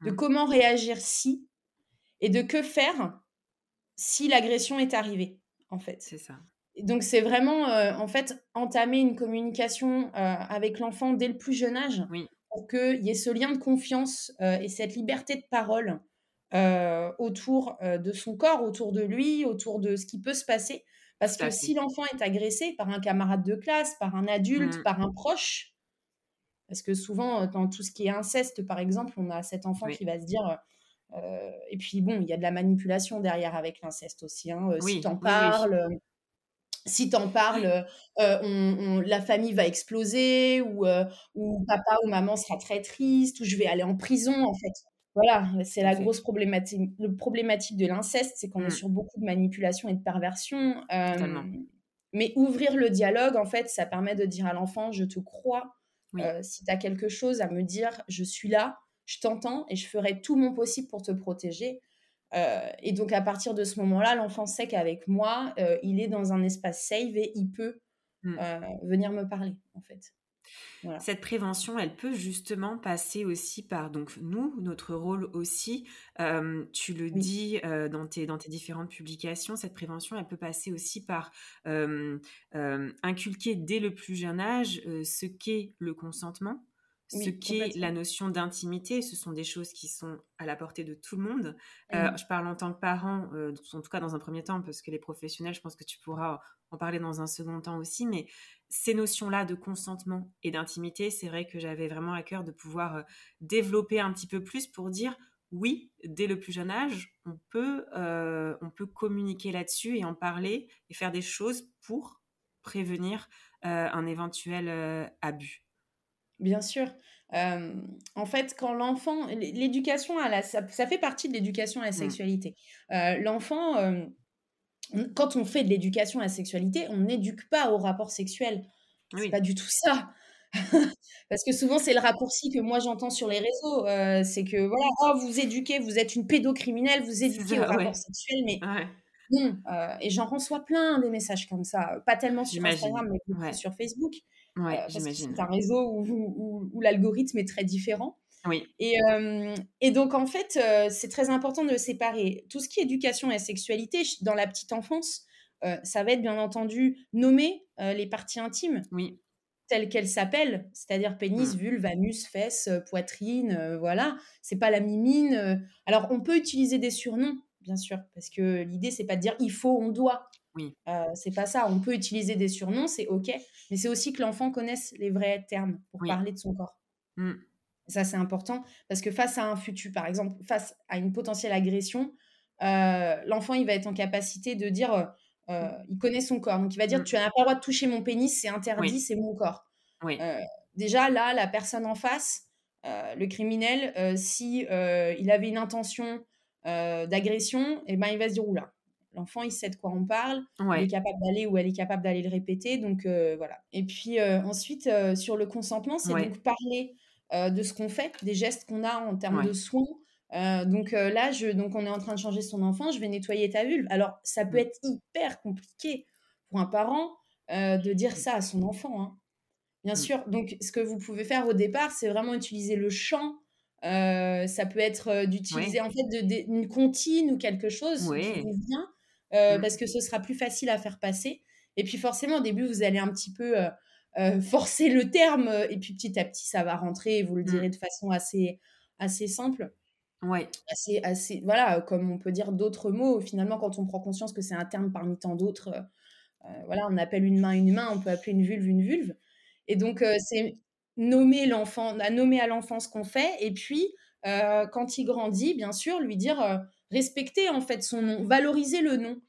Speaker 2: de comment réagir si, et de que faire si l'agression est arrivée, en fait.
Speaker 1: C'est ça
Speaker 2: donc c'est vraiment euh, en fait entamer une communication euh, avec l'enfant dès le plus jeune âge pour qu'il y ait ce lien de confiance euh, et cette liberté de parole autour de son corps, autour de lui, autour de ce qui peut se passer. Parce que si l'enfant est agressé par un camarade de classe, par un adulte, mmh. par un proche, parce que souvent dans tout ce qui est inceste par exemple, on a cet enfant qui va se dire et puis bon, il y a de la manipulation derrière avec l'inceste aussi. Hein, si tu en parles, si tu en parles, euh, la famille va exploser ou, euh, ou papa ou maman sera très triste ou je vais aller en prison en fait. Voilà, c'est la grosse problématique. Le problématique de l'inceste, c'est qu'on est mmh. sur beaucoup de manipulation et de perversion. mais ouvrir le dialogue, en fait, ça permet de dire à l'enfant, je te crois. si tu as quelque chose à me dire, je suis là, je t'entends et je ferai tout mon possible pour te protéger. Euh, et donc, à partir de ce moment-là, l'enfant sait qu'avec moi, euh, il est dans un espace safe et il peut mmh. euh, venir me parler, en fait.
Speaker 1: Cette prévention, elle peut justement passer aussi par, donc nous, notre rôle aussi, tu le dis dans, tes, dans tes différentes publications, cette prévention, elle peut passer aussi par inculquer dès le plus jeune âge ce qu'est le consentement, ce qu'est la notion d'intimité, ce sont des choses qui sont à la portée de tout le monde. Euh, je parle en tant que parent, euh, en tout cas dans un premier temps, parce que les professionnels, je pense que tu pourras en parler dans un second temps aussi, mais ces notions-là de consentement et d'intimité, c'est vrai que j'avais vraiment à cœur de pouvoir euh, développer un petit peu plus pour dire oui, dès le plus jeune âge, on peut, on peut communiquer là-dessus et en parler et faire des choses pour prévenir un éventuel abus.
Speaker 2: Bien sûr. en fait, quand l'enfant, l'éducation à la, ça, fait partie de l'éducation à la mmh. sexualité. l'enfant, quand on fait de l'éducation à la sexualité, on n'éduque pas au rapport sexuel. C'est pas du tout ça. (laughs) Parce que souvent, c'est le raccourci que moi j'entends sur les réseaux. c'est que voilà, oh, vous éduquez, vous êtes une pédocriminelle, vous éduquez au rapport sexuel, mais non. et j'en reçois plein des messages comme ça. Pas tellement sur Instagram, mais sur Facebook.
Speaker 1: Ouais, j'imagine.
Speaker 2: C'est un réseau où, où, l'algorithme est très différent.
Speaker 1: Oui.
Speaker 2: Et, et donc, en fait, c'est très important de séparer tout ce qui est éducation et sexualité dans la petite enfance. ça va être bien entendu nommer les parties intimes.
Speaker 1: Oui
Speaker 2: telles qu'elles s'appellent, c'est-à-dire pénis, mmh. vulve, anus, fesses, poitrine, voilà. C'est pas la mimine. Alors, on peut utiliser des surnoms, bien sûr, parce que l'idée, c'est pas de dire il faut, on doit.
Speaker 1: Oui.
Speaker 2: Euh, c'est pas ça. On peut utiliser des surnoms, c'est OK. Mais c'est aussi que l'enfant connaisse les vrais termes pour parler de son corps.
Speaker 1: Mmh.
Speaker 2: Ça, c'est important parce que face à un futur, par exemple, face à une potentielle agression, euh, l'enfant, il va être en capacité de dire, euh, mmh. il connaît son corps. Donc, il va dire, mmh. tu n'as pas le droit de toucher mon pénis, c'est interdit, c'est mon corps. déjà, là, la personne en face, le criminel, si il avait une intention d'agression, et eh ben, il va se dire, oula, L'enfant, il sait de quoi on parle, il est capable d'aller ou elle est capable d'aller le répéter. Donc euh, voilà. Et puis euh, ensuite, euh, sur le consentement, c'est donc parler de ce qu'on fait, des gestes qu'on a en termes de soins. donc là, je, donc on est en train de changer son enfant, je vais nettoyer ta vulve. Alors ça peut être hyper compliqué pour un parent de dire ça à son enfant. Hein. Bien mmh. sûr. Donc ce que vous pouvez faire au départ, c'est vraiment utiliser le chant. ça peut être d'utiliser en fait de, une comptine ou quelque chose qui vous vient euh, mmh. parce que ce sera plus facile à faire passer. Et puis forcément, au début, vous allez un petit peu euh, euh, forcer le terme, et puis petit à petit, ça va rentrer, et vous le mmh. direz de façon assez, assez simple.
Speaker 1: Ouais.
Speaker 2: Assez, assez, voilà, comme on peut dire d'autres mots, finalement, quand on prend conscience que c'est un terme parmi tant d'autres, voilà, on appelle une main une main, on peut appeler une vulve une vulve. Et donc, c'est nommer l'enfant, nommer à l'enfant ce qu'on fait, et puis, quand il grandit, bien sûr, lui dire respecter en fait son nom, valoriser le nom.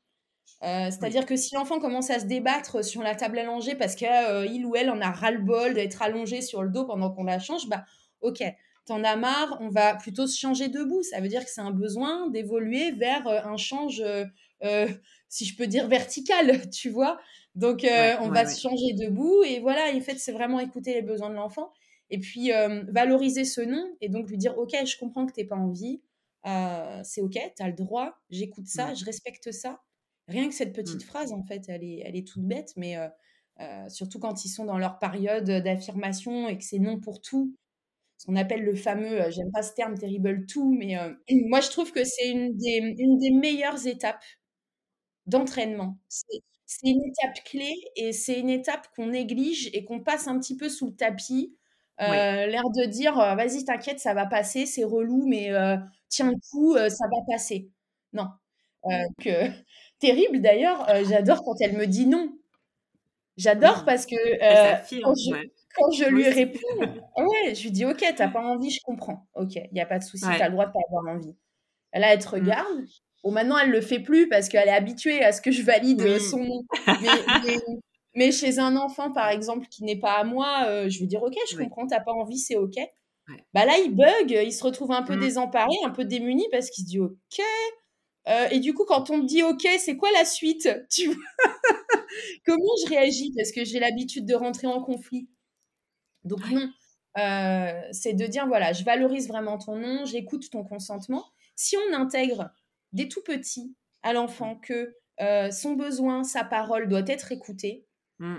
Speaker 2: Euh, c'est-à-dire que si l'enfant commence à se débattre sur la table allongée parce qu'il euh, ou elle en a ras-le-bol d'être allongé sur le dos pendant qu'on la change, bah ok, t'en as marre, on va plutôt se changer debout. Ça veut dire que c'est un besoin d'évoluer vers euh, un change, si je peux dire, vertical, (laughs) tu vois. Donc on va se changer debout et voilà, en fait, c'est vraiment écouter les besoins de l'enfant et puis valoriser ce nom et donc lui dire ok, je comprends que t'es pas envie, c'est ok, tu as le droit, j'écoute ça, je respecte ça. Rien que cette petite mmh. phrase, en fait, elle est, elle est toute bête, mais surtout quand ils sont dans leur période d'affirmation et que c'est non pour tout. Ce qu'on appelle le fameux, j'aime pas ce terme terrible tout, mais (clears throat) moi je trouve que c'est une des, une des meilleures étapes d'entraînement. C'est une étape clé et c'est une étape qu'on néglige et qu'on passe un petit peu sous le tapis. L'air de dire, vas-y, t'inquiète, ça va passer, c'est relou, mais tiens le coup, ça va passer. Non. que, (laughs) terrible d'ailleurs, j'adore quand elle me dit non. J'adore parce que quand je, lui (laughs) réponds, ouais, je lui dis ok, t'as pas envie, je comprends. Ok, il n'y a pas de souci, tu as le droit de pas avoir envie. Là, elle te mmh. regarde. Bon, maintenant, elle le fait plus parce qu'elle est habituée à ce que je valide son nom. Mais, chez un enfant, par exemple, qui n'est pas à moi, je vais dire ok, je comprends, t'as pas envie, c'est ok. Bah là, il bug, il se retrouve un peu mmh. désemparé, un peu démuni parce qu'il se dit OK. Euh, et du coup, quand on me dit OK, c'est quoi la suite? (laughs) Tu Comment je réagis? Parce que j'ai l'habitude de rentrer en conflit. Donc non, euh, c'est de dire voilà, je valorise vraiment ton nom, j'écoute ton consentement. Si on intègre des tout petits à l'enfant que euh, son besoin, sa parole doit être écoutée, Mmh.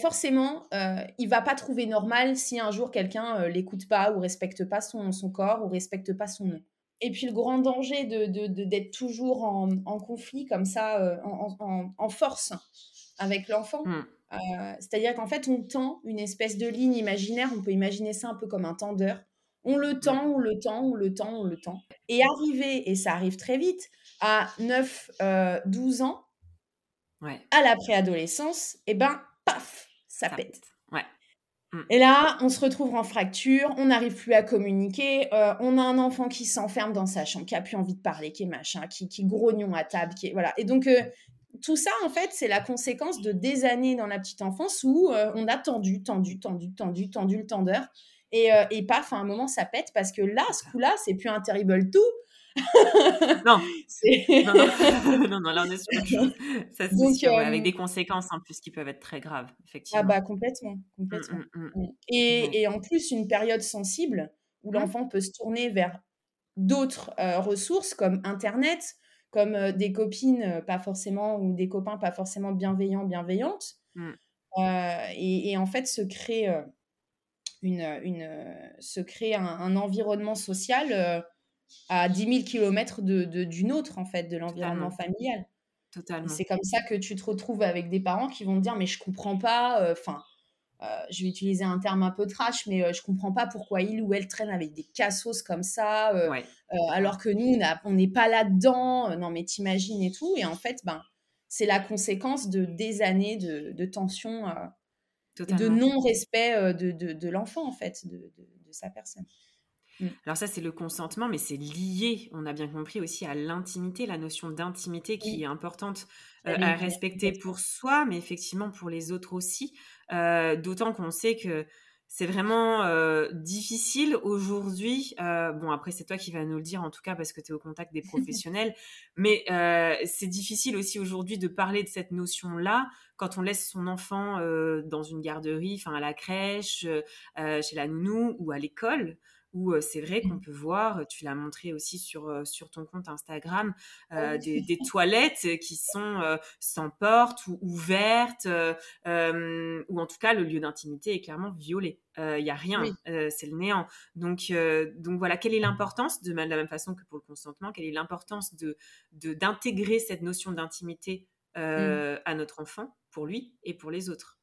Speaker 2: forcément, euh, il va pas trouver normal si un jour quelqu'un euh, l'écoute pas ou respecte pas son, son, corps ou respecte pas son nom. Et puis le grand danger d'être de, de, toujours en, en, conflit comme ça, euh, en, en, force avec l'enfant, mmh. euh, c'est-à-dire qu'en fait on tend une espèce de ligne imaginaire, on peut imaginer ça un peu comme un tendeur. On le tend, on le tend, on le tend, on le tend. Et arriver, et ça arrive très vite, à 9, 12 à la préadolescence, et eh ben, paf, ça pète.
Speaker 1: Ouais.
Speaker 2: Mmh. Et là, on se retrouve en fracture, on n'arrive plus à communiquer, euh, on a un enfant qui s'enferme dans sa chambre, qui a plus envie de parler, qui est machin, qui, qui grognon à table, qui est, voilà. Et donc, euh, tout ça, en fait, c'est la conséquence de des années dans la petite enfance où euh, on a tendu, tendu, tendu, tendu, tendu le tendeur. Et, et paf, à un moment, ça pète parce que là, ce coup-là, c'est plus un terrible tout,
Speaker 1: non. (laughs) (laughs) non. non, là on est sur (laughs) Ça, c'est avec des conséquences en plus qui peuvent être très graves,
Speaker 2: ah
Speaker 1: effectivement.
Speaker 2: Ah bah complètement, complètement. Mmh, mmh, mmh. Et, et, en plus, une période sensible où l'enfant peut se tourner vers d'autres ressources comme Internet, comme des copines pas forcément ou des copains pas forcément bienveillants, bienveillantes. Et, et, en fait, se crée, une, une, se crée un, un environnement social à 10 000 km d'une de, d'une autre, en fait, de l'environnement familial. Totalement. C'est comme ça que tu te retrouves avec des parents qui vont te dire Mais je comprends pas, euh, enfin, euh, je vais utiliser un terme un peu trash, mais euh, je comprends pas pourquoi il ou elle traîne avec des cassos comme ça, alors que nous, on n'est pas là-dedans. non, mais t'imagines et tout. Et en fait, ben, c'est la conséquence de des années de, de tension, de non-respect de, de, de l'enfant, en fait, de, sa personne.
Speaker 1: Mmh. Alors ça, c'est le consentement, mais c'est lié, on a bien compris, aussi à l'intimité, la notion d'intimité qui est importante euh, à respecter pour soi, mais effectivement pour les autres aussi. Euh, d'autant qu'on sait que c'est vraiment euh, difficile aujourd'hui. bon, après, c'est toi qui vas nous le dire, en tout cas, parce que tu es au contact des (laughs) professionnels. mais c'est difficile aussi aujourd'hui de parler de cette notion-là quand on laisse son enfant dans une garderie, enfin à la crèche, chez la nounou ou à l'école où c'est vrai qu'on mmh. peut voir, tu l'as montré aussi sur, sur ton compte Instagram, ah des, (laughs) toilettes qui sont sans porte ou ouvertes, ou en tout cas le lieu d'intimité est clairement violé. Il n'y a rien, c'est le néant. Donc, donc voilà, quelle est l'importance, de la même façon que pour le consentement, quelle est l'importance de d'intégrer cette notion d'intimité mmh. à notre enfant, pour lui et pour les autres?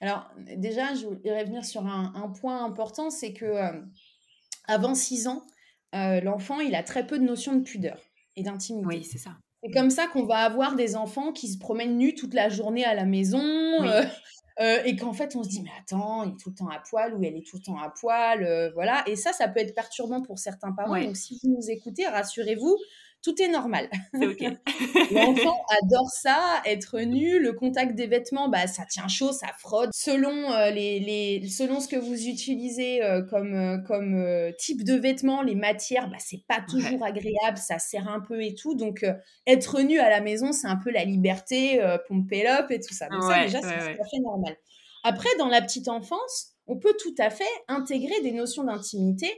Speaker 2: Alors déjà, je voudrais revenir sur un, un point important, c'est que avant 6 ans, euh, l'enfant, il a très peu de notions de pudeur et d'intimité.
Speaker 1: Oui, c'est ça.
Speaker 2: C'est comme ça qu'on va avoir des enfants qui se promènent nus toute la journée à la maison. Euh, (laughs) euh, et qu'en fait, on se dit, mais attends, il est tout le temps à poil ou elle est tout le temps à poil. voilà. Et ça, ça peut être perturbant pour certains parents. Donc, si vous nous écoutez, rassurez-vous, tout est normal. (laughs) L'enfant adore ça, être nu, le contact des vêtements, bah, ça tient chaud, ça frotte. Selon, euh, les, selon ce que vous utilisez euh, comme, euh, comme type de vêtements, les matières, bah, c'est pas toujours agréable, ça serre un peu et tout. Donc, être nu à la maison, c'est un peu la liberté, pomper up et tout ça. Donc, ça, déjà, c'est tout à fait normal. Après, dans la petite enfance, on peut tout à fait intégrer des notions d'intimité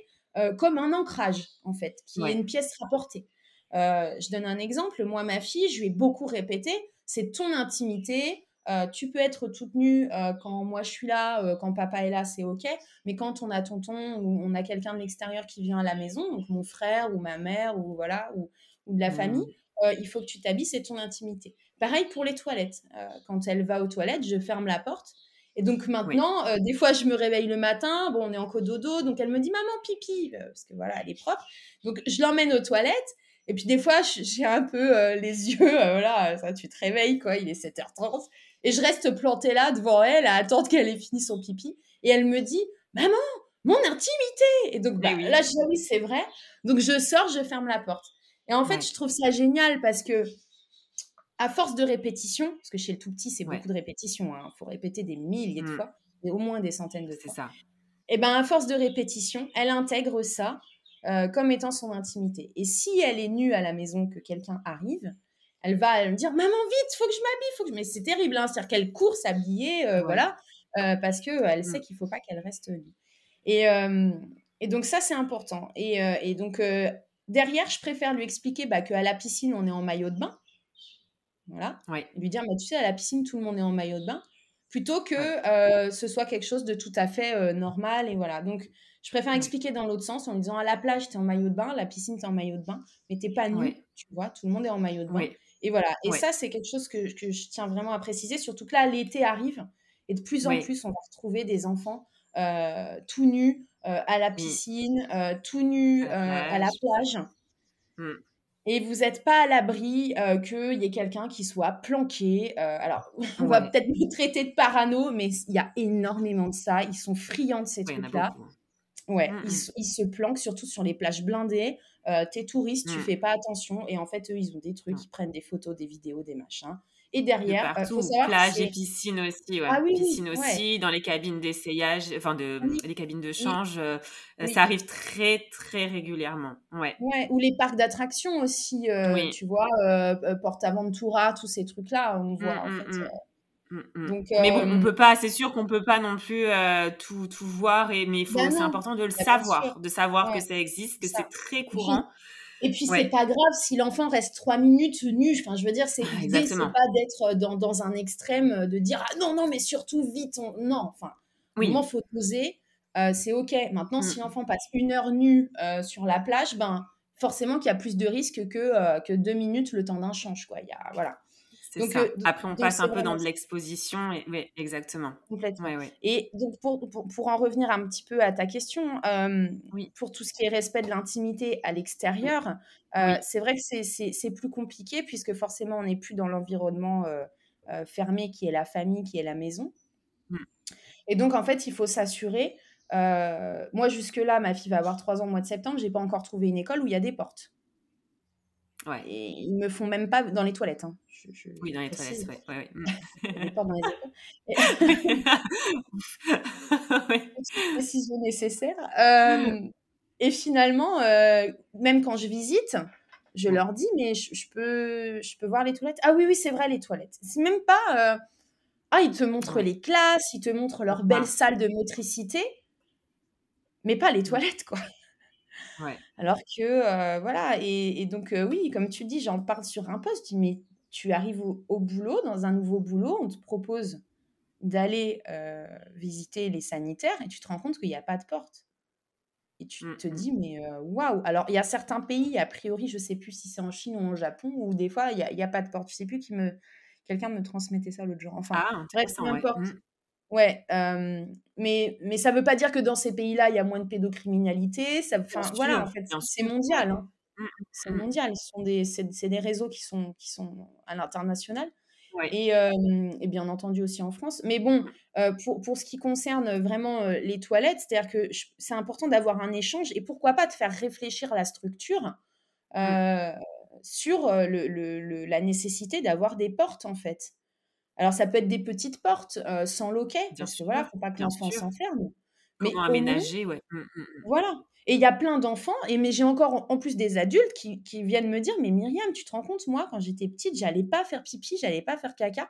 Speaker 2: comme un ancrage, en fait, qui est une pièce rapportée. Euh, je donne un exemple. Moi, ma fille, je lui ai beaucoup répété, c'est ton intimité. Euh, tu peux être toute nue euh, quand moi je suis là, quand papa est là, c'est ok. Mais quand on a tonton ou on a quelqu'un de l'extérieur qui vient à la maison, donc mon frère ou ma mère ou voilà ou, de la mmh. famille, il faut que tu t'habilles, c'est ton intimité. Pareil pour les toilettes. quand elle va aux toilettes, je ferme la porte. Et donc maintenant, des fois, je me réveille le matin, bon, on est en cododo, donc elle me dit maman pipi, parce que voilà, elle est propre. Donc je l'emmène aux toilettes et puis des fois, j'ai un peu euh, les (laughs) yeux, euh, voilà, ça, tu te réveilles, quoi, il est 7h30. Et je reste plantée là devant elle à attendre qu'elle ait fini son pipi. Et elle me dit, maman, mon intimité Et donc bah, là, je dis, oui, c'est vrai. Donc je sors, je ferme la porte. Et en fait, je trouve ça génial parce que, à force de répétition, parce que chez le tout petit, c'est beaucoup de répétition, il hein, faut répéter des milliers de mmh. fois, et au moins des centaines de fois. C'est ça. Et bien, à force de répétition, elle intègre ça euh, comme étant son intimité. Et si elle est nue à la maison, que quelqu'un arrive, elle va me dire Maman, vite, faut que je m'habille. Faut que Mais c'est terrible, hein, c'est-à-dire qu'elle court s'habiller, euh, voilà, euh, parce qu'elle mmh. sait qu'il faut pas qu'elle reste nue. Et, et donc, ça, c'est important. Et, et donc, derrière, je préfère lui expliquer bah, qu'à la piscine, on est en maillot de bain. Voilà. Lui dire, mais tu sais, à la piscine, tout le monde est en maillot de bain. Plutôt que ce soit quelque chose de tout à fait normal. Et voilà. Donc, je préfère expliquer dans l'autre sens en disant à la plage, tu es en maillot de bain, la piscine, tu es en maillot de bain, mais tu pas nu, tu vois, tout le monde est en maillot de bain. Et voilà. Et ça, c'est quelque chose que, que, je tiens vraiment à préciser, surtout que là, l'été arrive et de plus en plus, on va retrouver des enfants euh, tout nus euh, à la mmh. piscine, euh, tout nus à la plage. Mmh. et vous n'êtes pas à l'abri qu'il y ait quelqu'un qui soit planqué. alors, (laughs) on va peut-être nous traiter de parano, mais il y a énormément de ça. Ils sont friands de ces trucs-là. Ouais, mmh, mmh. ils, se planquent surtout sur les plages blindées. T'es touriste, tu mmh. fais pas attention. Et en fait, eux, ils ont des trucs, ils prennent des photos, des vidéos, des machins. Et derrière,
Speaker 1: il faut savoir plage et piscine aussi, ouais. Ah piscine aussi, dans les cabines d'essayage, enfin de les cabines de change, ça arrive très très régulièrement, ouais.
Speaker 2: Ouais, ou les parcs d'attractions aussi, tu vois, Porte Aventura, tous ces trucs là, on voit en fait.
Speaker 1: Donc, mais bon, on peut pas, c'est sûr qu'on peut pas non plus tout, tout, voir, et, mais bah c'est important de le bah, savoir, de savoir que ça existe, que c'est très courant.
Speaker 2: Et puis, c'est pas grave si l'enfant reste trois minutes nu. Enfin, je veux dire, c'est ah, l'idée, c'est pas d'être euh, dans, dans, un extrême, euh, de dire ah non, non, mais surtout vite. Non, enfin, oui. il faut poser. Euh, c'est OK. Maintenant, si mm. l'enfant passe une heure nu sur la plage, ben, forcément qu'il y a plus de risques que, que deux minutes le temps d'un change. Quoi. Il y a, voilà.
Speaker 1: Donc, ça. Après, on passe un peu dans de l'exposition. Et... Oui, exactement.
Speaker 2: Complètement. Et donc, pour, pour, pour, en revenir un petit peu à ta question, oui. pour tout ce qui est respect de l'intimité à l'extérieur, c'est vrai que c'est plus compliqué puisque forcément, on n'est plus dans l'environnement fermé qui est la famille, qui est la maison. Mmh. Et donc, en fait, il faut s'assurer. moi, jusque-là, ma fille va avoir 3 ans au mois de septembre. J'ai pas encore trouvé une école où il y a des portes. Ouais. Et ils me font même pas dans les toilettes. Hein.
Speaker 1: oui, dans les toilettes, ouais. ouais,
Speaker 2: ouais. (laughs) pas dans les (laughs) oui. Précision nécessaire. Euh, et finalement, euh, même quand je visite, je leur dis, mais je, peux, je peux voir les toilettes. Ah oui, oui, c'est vrai, les toilettes. C'est même pas. Euh, ah, ils te montrent les classes, ils te montrent leur belle salle de motricité, mais pas les toilettes, quoi. Alors que, euh, voilà, et, donc, euh, oui, comme tu dis, j'en parle sur un poste, mais tu arrives au, boulot, dans un nouveau boulot, on te propose d'aller euh, visiter les sanitaires et tu te rends compte qu'il n'y a pas de porte. Et tu mmh, te dis, mais waouh! Alors, il y a certains pays, a priori, je ne sais plus si c'est en Chine ou au Japon, où des fois, il n'y a, y a, pas de porte. Je ne sais plus qui me. Quelqu'un me transmettait ça l'autre jour. Enfin, ah, bref, peu importe. Mmh. Ouais, mais, mais ça ne veut pas dire que dans ces pays-là, il y a moins de pédocriminalité. Ça, voilà, en fait, c'est mondial. Hein. Mmh, mmh, c'est mmh. mondial. Ce sont des, c'est, des réseaux qui sont, qui sont à l'international. Et, et, bien entendu aussi en France. Mais bon, pour, pour ce qui concerne vraiment les toilettes, c'est-à-dire que c'est important d'avoir un échange et pourquoi pas de faire réfléchir la structure sur le, le, la nécessité d'avoir des portes, en fait. Alors, ça peut être des petites portes euh, sans loquet, parce que voilà, faut pas que l'enfant s'enferme.
Speaker 1: Mais aménager, ouais. Mmh, mmh,
Speaker 2: mmh. Voilà. Et il y a plein d'enfants, et mais j'ai encore en plus des adultes qui, qui, viennent me dire, mais Myriam, tu te rends compte, moi, quand j'étais petite, j'allais pas faire pipi, j'allais pas faire caca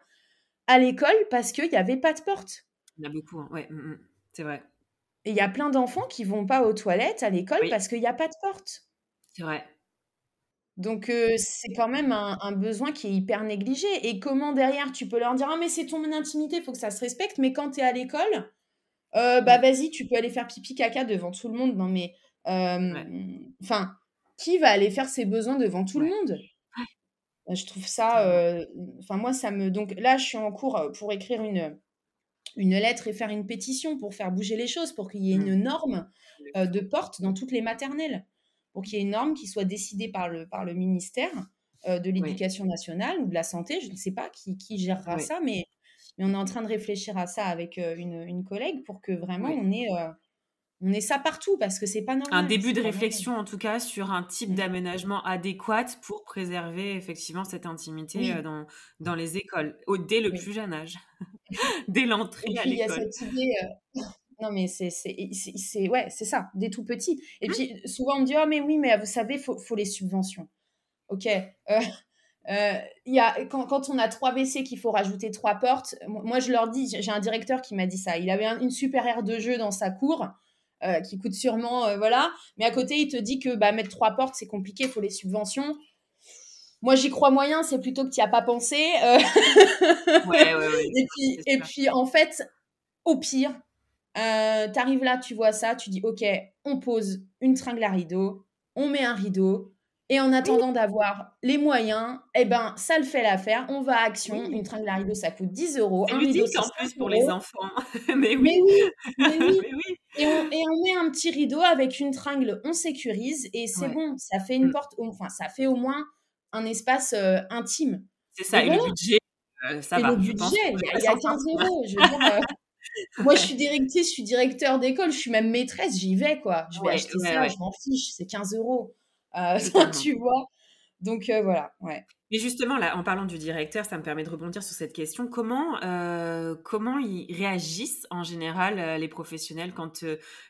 Speaker 2: à l'école parce qu'il n'y avait pas de porte.
Speaker 1: Il y en a beaucoup, hein. ouais, c'est vrai.
Speaker 2: Et il y a plein d'enfants qui vont pas aux toilettes à l'école parce qu'il n'y a pas de porte.
Speaker 1: C'est vrai.
Speaker 2: Donc, c'est quand même un, besoin qui est hyper négligé. Et comment derrière, tu peux leur dire Ah, mais c'est ton intimité, il faut que ça se respecte. Mais quand tu es à l'école, bah mmh. vas-y, tu peux aller faire pipi caca devant tout le monde. Non, mais. Enfin, qui va aller faire ses besoins devant tout le monde? Bah, Je trouve ça. Enfin, moi, ça me. Donc là, je suis en cours pour écrire une, une lettre et faire une pétition pour faire bouger les choses, pour qu'il y ait une mmh. norme de porte dans toutes les maternelles pour qu'il y ait une norme qui soit décidée par le, par le ministère euh, de l'Éducation nationale ou de la santé. Je ne sais pas qui, qui gérera ça, mais, mais on est en train de réfléchir à ça avec euh, une, une, collègue pour que vraiment on ait, euh, on ait ça partout parce que c'est pas normal.
Speaker 1: Un début de réflexion en tout cas sur un type mmh. d'aménagement adéquat pour préserver effectivement cette intimité dans, dans les écoles, au, dès le plus jeune âge, (laughs) (laughs) dès l'entrée à l'école. Il y a cette idée
Speaker 2: non, mais c'est, c'est, ouais, c'est ça, des tout petits. Et mmh. puis, souvent, on me dit, oh, mais oui, mais vous savez, il faut, faut, les subventions. OK. Euh, euh, y a, quand, quand, on a trois WC qu'il faut rajouter trois portes, moi, je leur dis, j'ai un directeur qui m'a dit ça. Il avait une super aire de jeu dans sa cour. Euh, qui coûte sûrement, voilà. Mais à côté, il te dit que bah, mettre trois portes, c'est compliqué, il faut les subventions. Moi, j'y crois moyen, c'est plutôt que tu n'y as pas pensé. ouais, ouais, ouais. (laughs) Et, puis, et puis, en fait, au pire, euh, T'arrives là, tu vois ça, tu dis ok, on pose une tringle à rideau, on met un rideau, Et en attendant d'avoir les moyens, eh ben, ça le fait l'affaire. On va à Action. Une tringle à rideau, ça coûte 10 euros.
Speaker 1: Un rideau, c'est en plus pour les enfants. (laughs)
Speaker 2: mais oui. (laughs) Mais oui. Et, on, et, on, met un petit rideau avec une tringle, on sécurise et c'est bon. Ça fait une mm. porte, enfin, ça fait au moins un espace euh, intime.
Speaker 1: C'est ça. Et, le budget, euh, ça
Speaker 2: et
Speaker 1: va.
Speaker 2: Le budget, il y, a 15 euros. Je veux dire, euh, (laughs) (laughs) moi, je suis directrice, je suis directeur d'école, je suis même maîtresse, j'y vais, quoi. Je vais acheter ça, je m'en fiche, c'est 15 euros. Euh, (laughs) tu vois? Donc euh, voilà, ouais.
Speaker 1: Mais justement, là, en parlant du directeur, ça me permet de rebondir sur cette question. Comment, euh, comment ils réagissent en général les professionnels quand,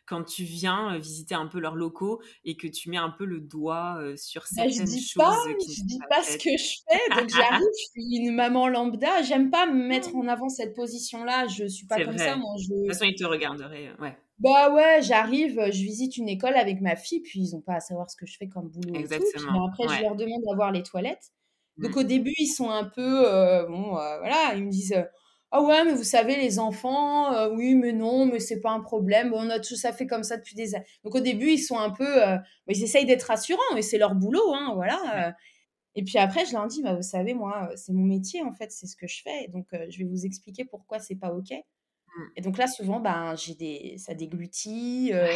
Speaker 1: quand tu viens visiter un peu leurs locaux et que tu mets un peu le doigt sur bah, certaines
Speaker 2: je dis
Speaker 1: choses
Speaker 2: pas, Je dis pas ce que je fais, donc (laughs) j'arrive, je suis une maman lambda. J'aime pas me mettre en avant cette position-là. Je suis pas comme ça, moi. Je...
Speaker 1: De toute façon, ils te regarderaient, ouais.
Speaker 2: Bah ouais, j'arrive, je visite une école avec ma fille, puis ils ont pas à savoir ce que je fais comme boulot.
Speaker 1: Exactement.
Speaker 2: après, je leur demande d'avoir les toilettes. Donc mmh. au début, ils sont un peu, euh, bon, euh, voilà, ils me disent, ah ouais, mais vous savez, les enfants, euh, oui, mais non, mais c'est pas un problème. On a tout ça fait comme ça depuis des années. Donc au début, ils sont un peu, ils essayent d'être rassurants, et c'est leur boulot, hein, voilà. Et puis après, je leur dis, bah, vous savez, moi, c'est mon métier, en fait, c'est ce que je fais. Donc je vais vous expliquer pourquoi c'est pas OK. Mmh. Et donc là, souvent, ben, j'ai des, ça déglutit. Euh,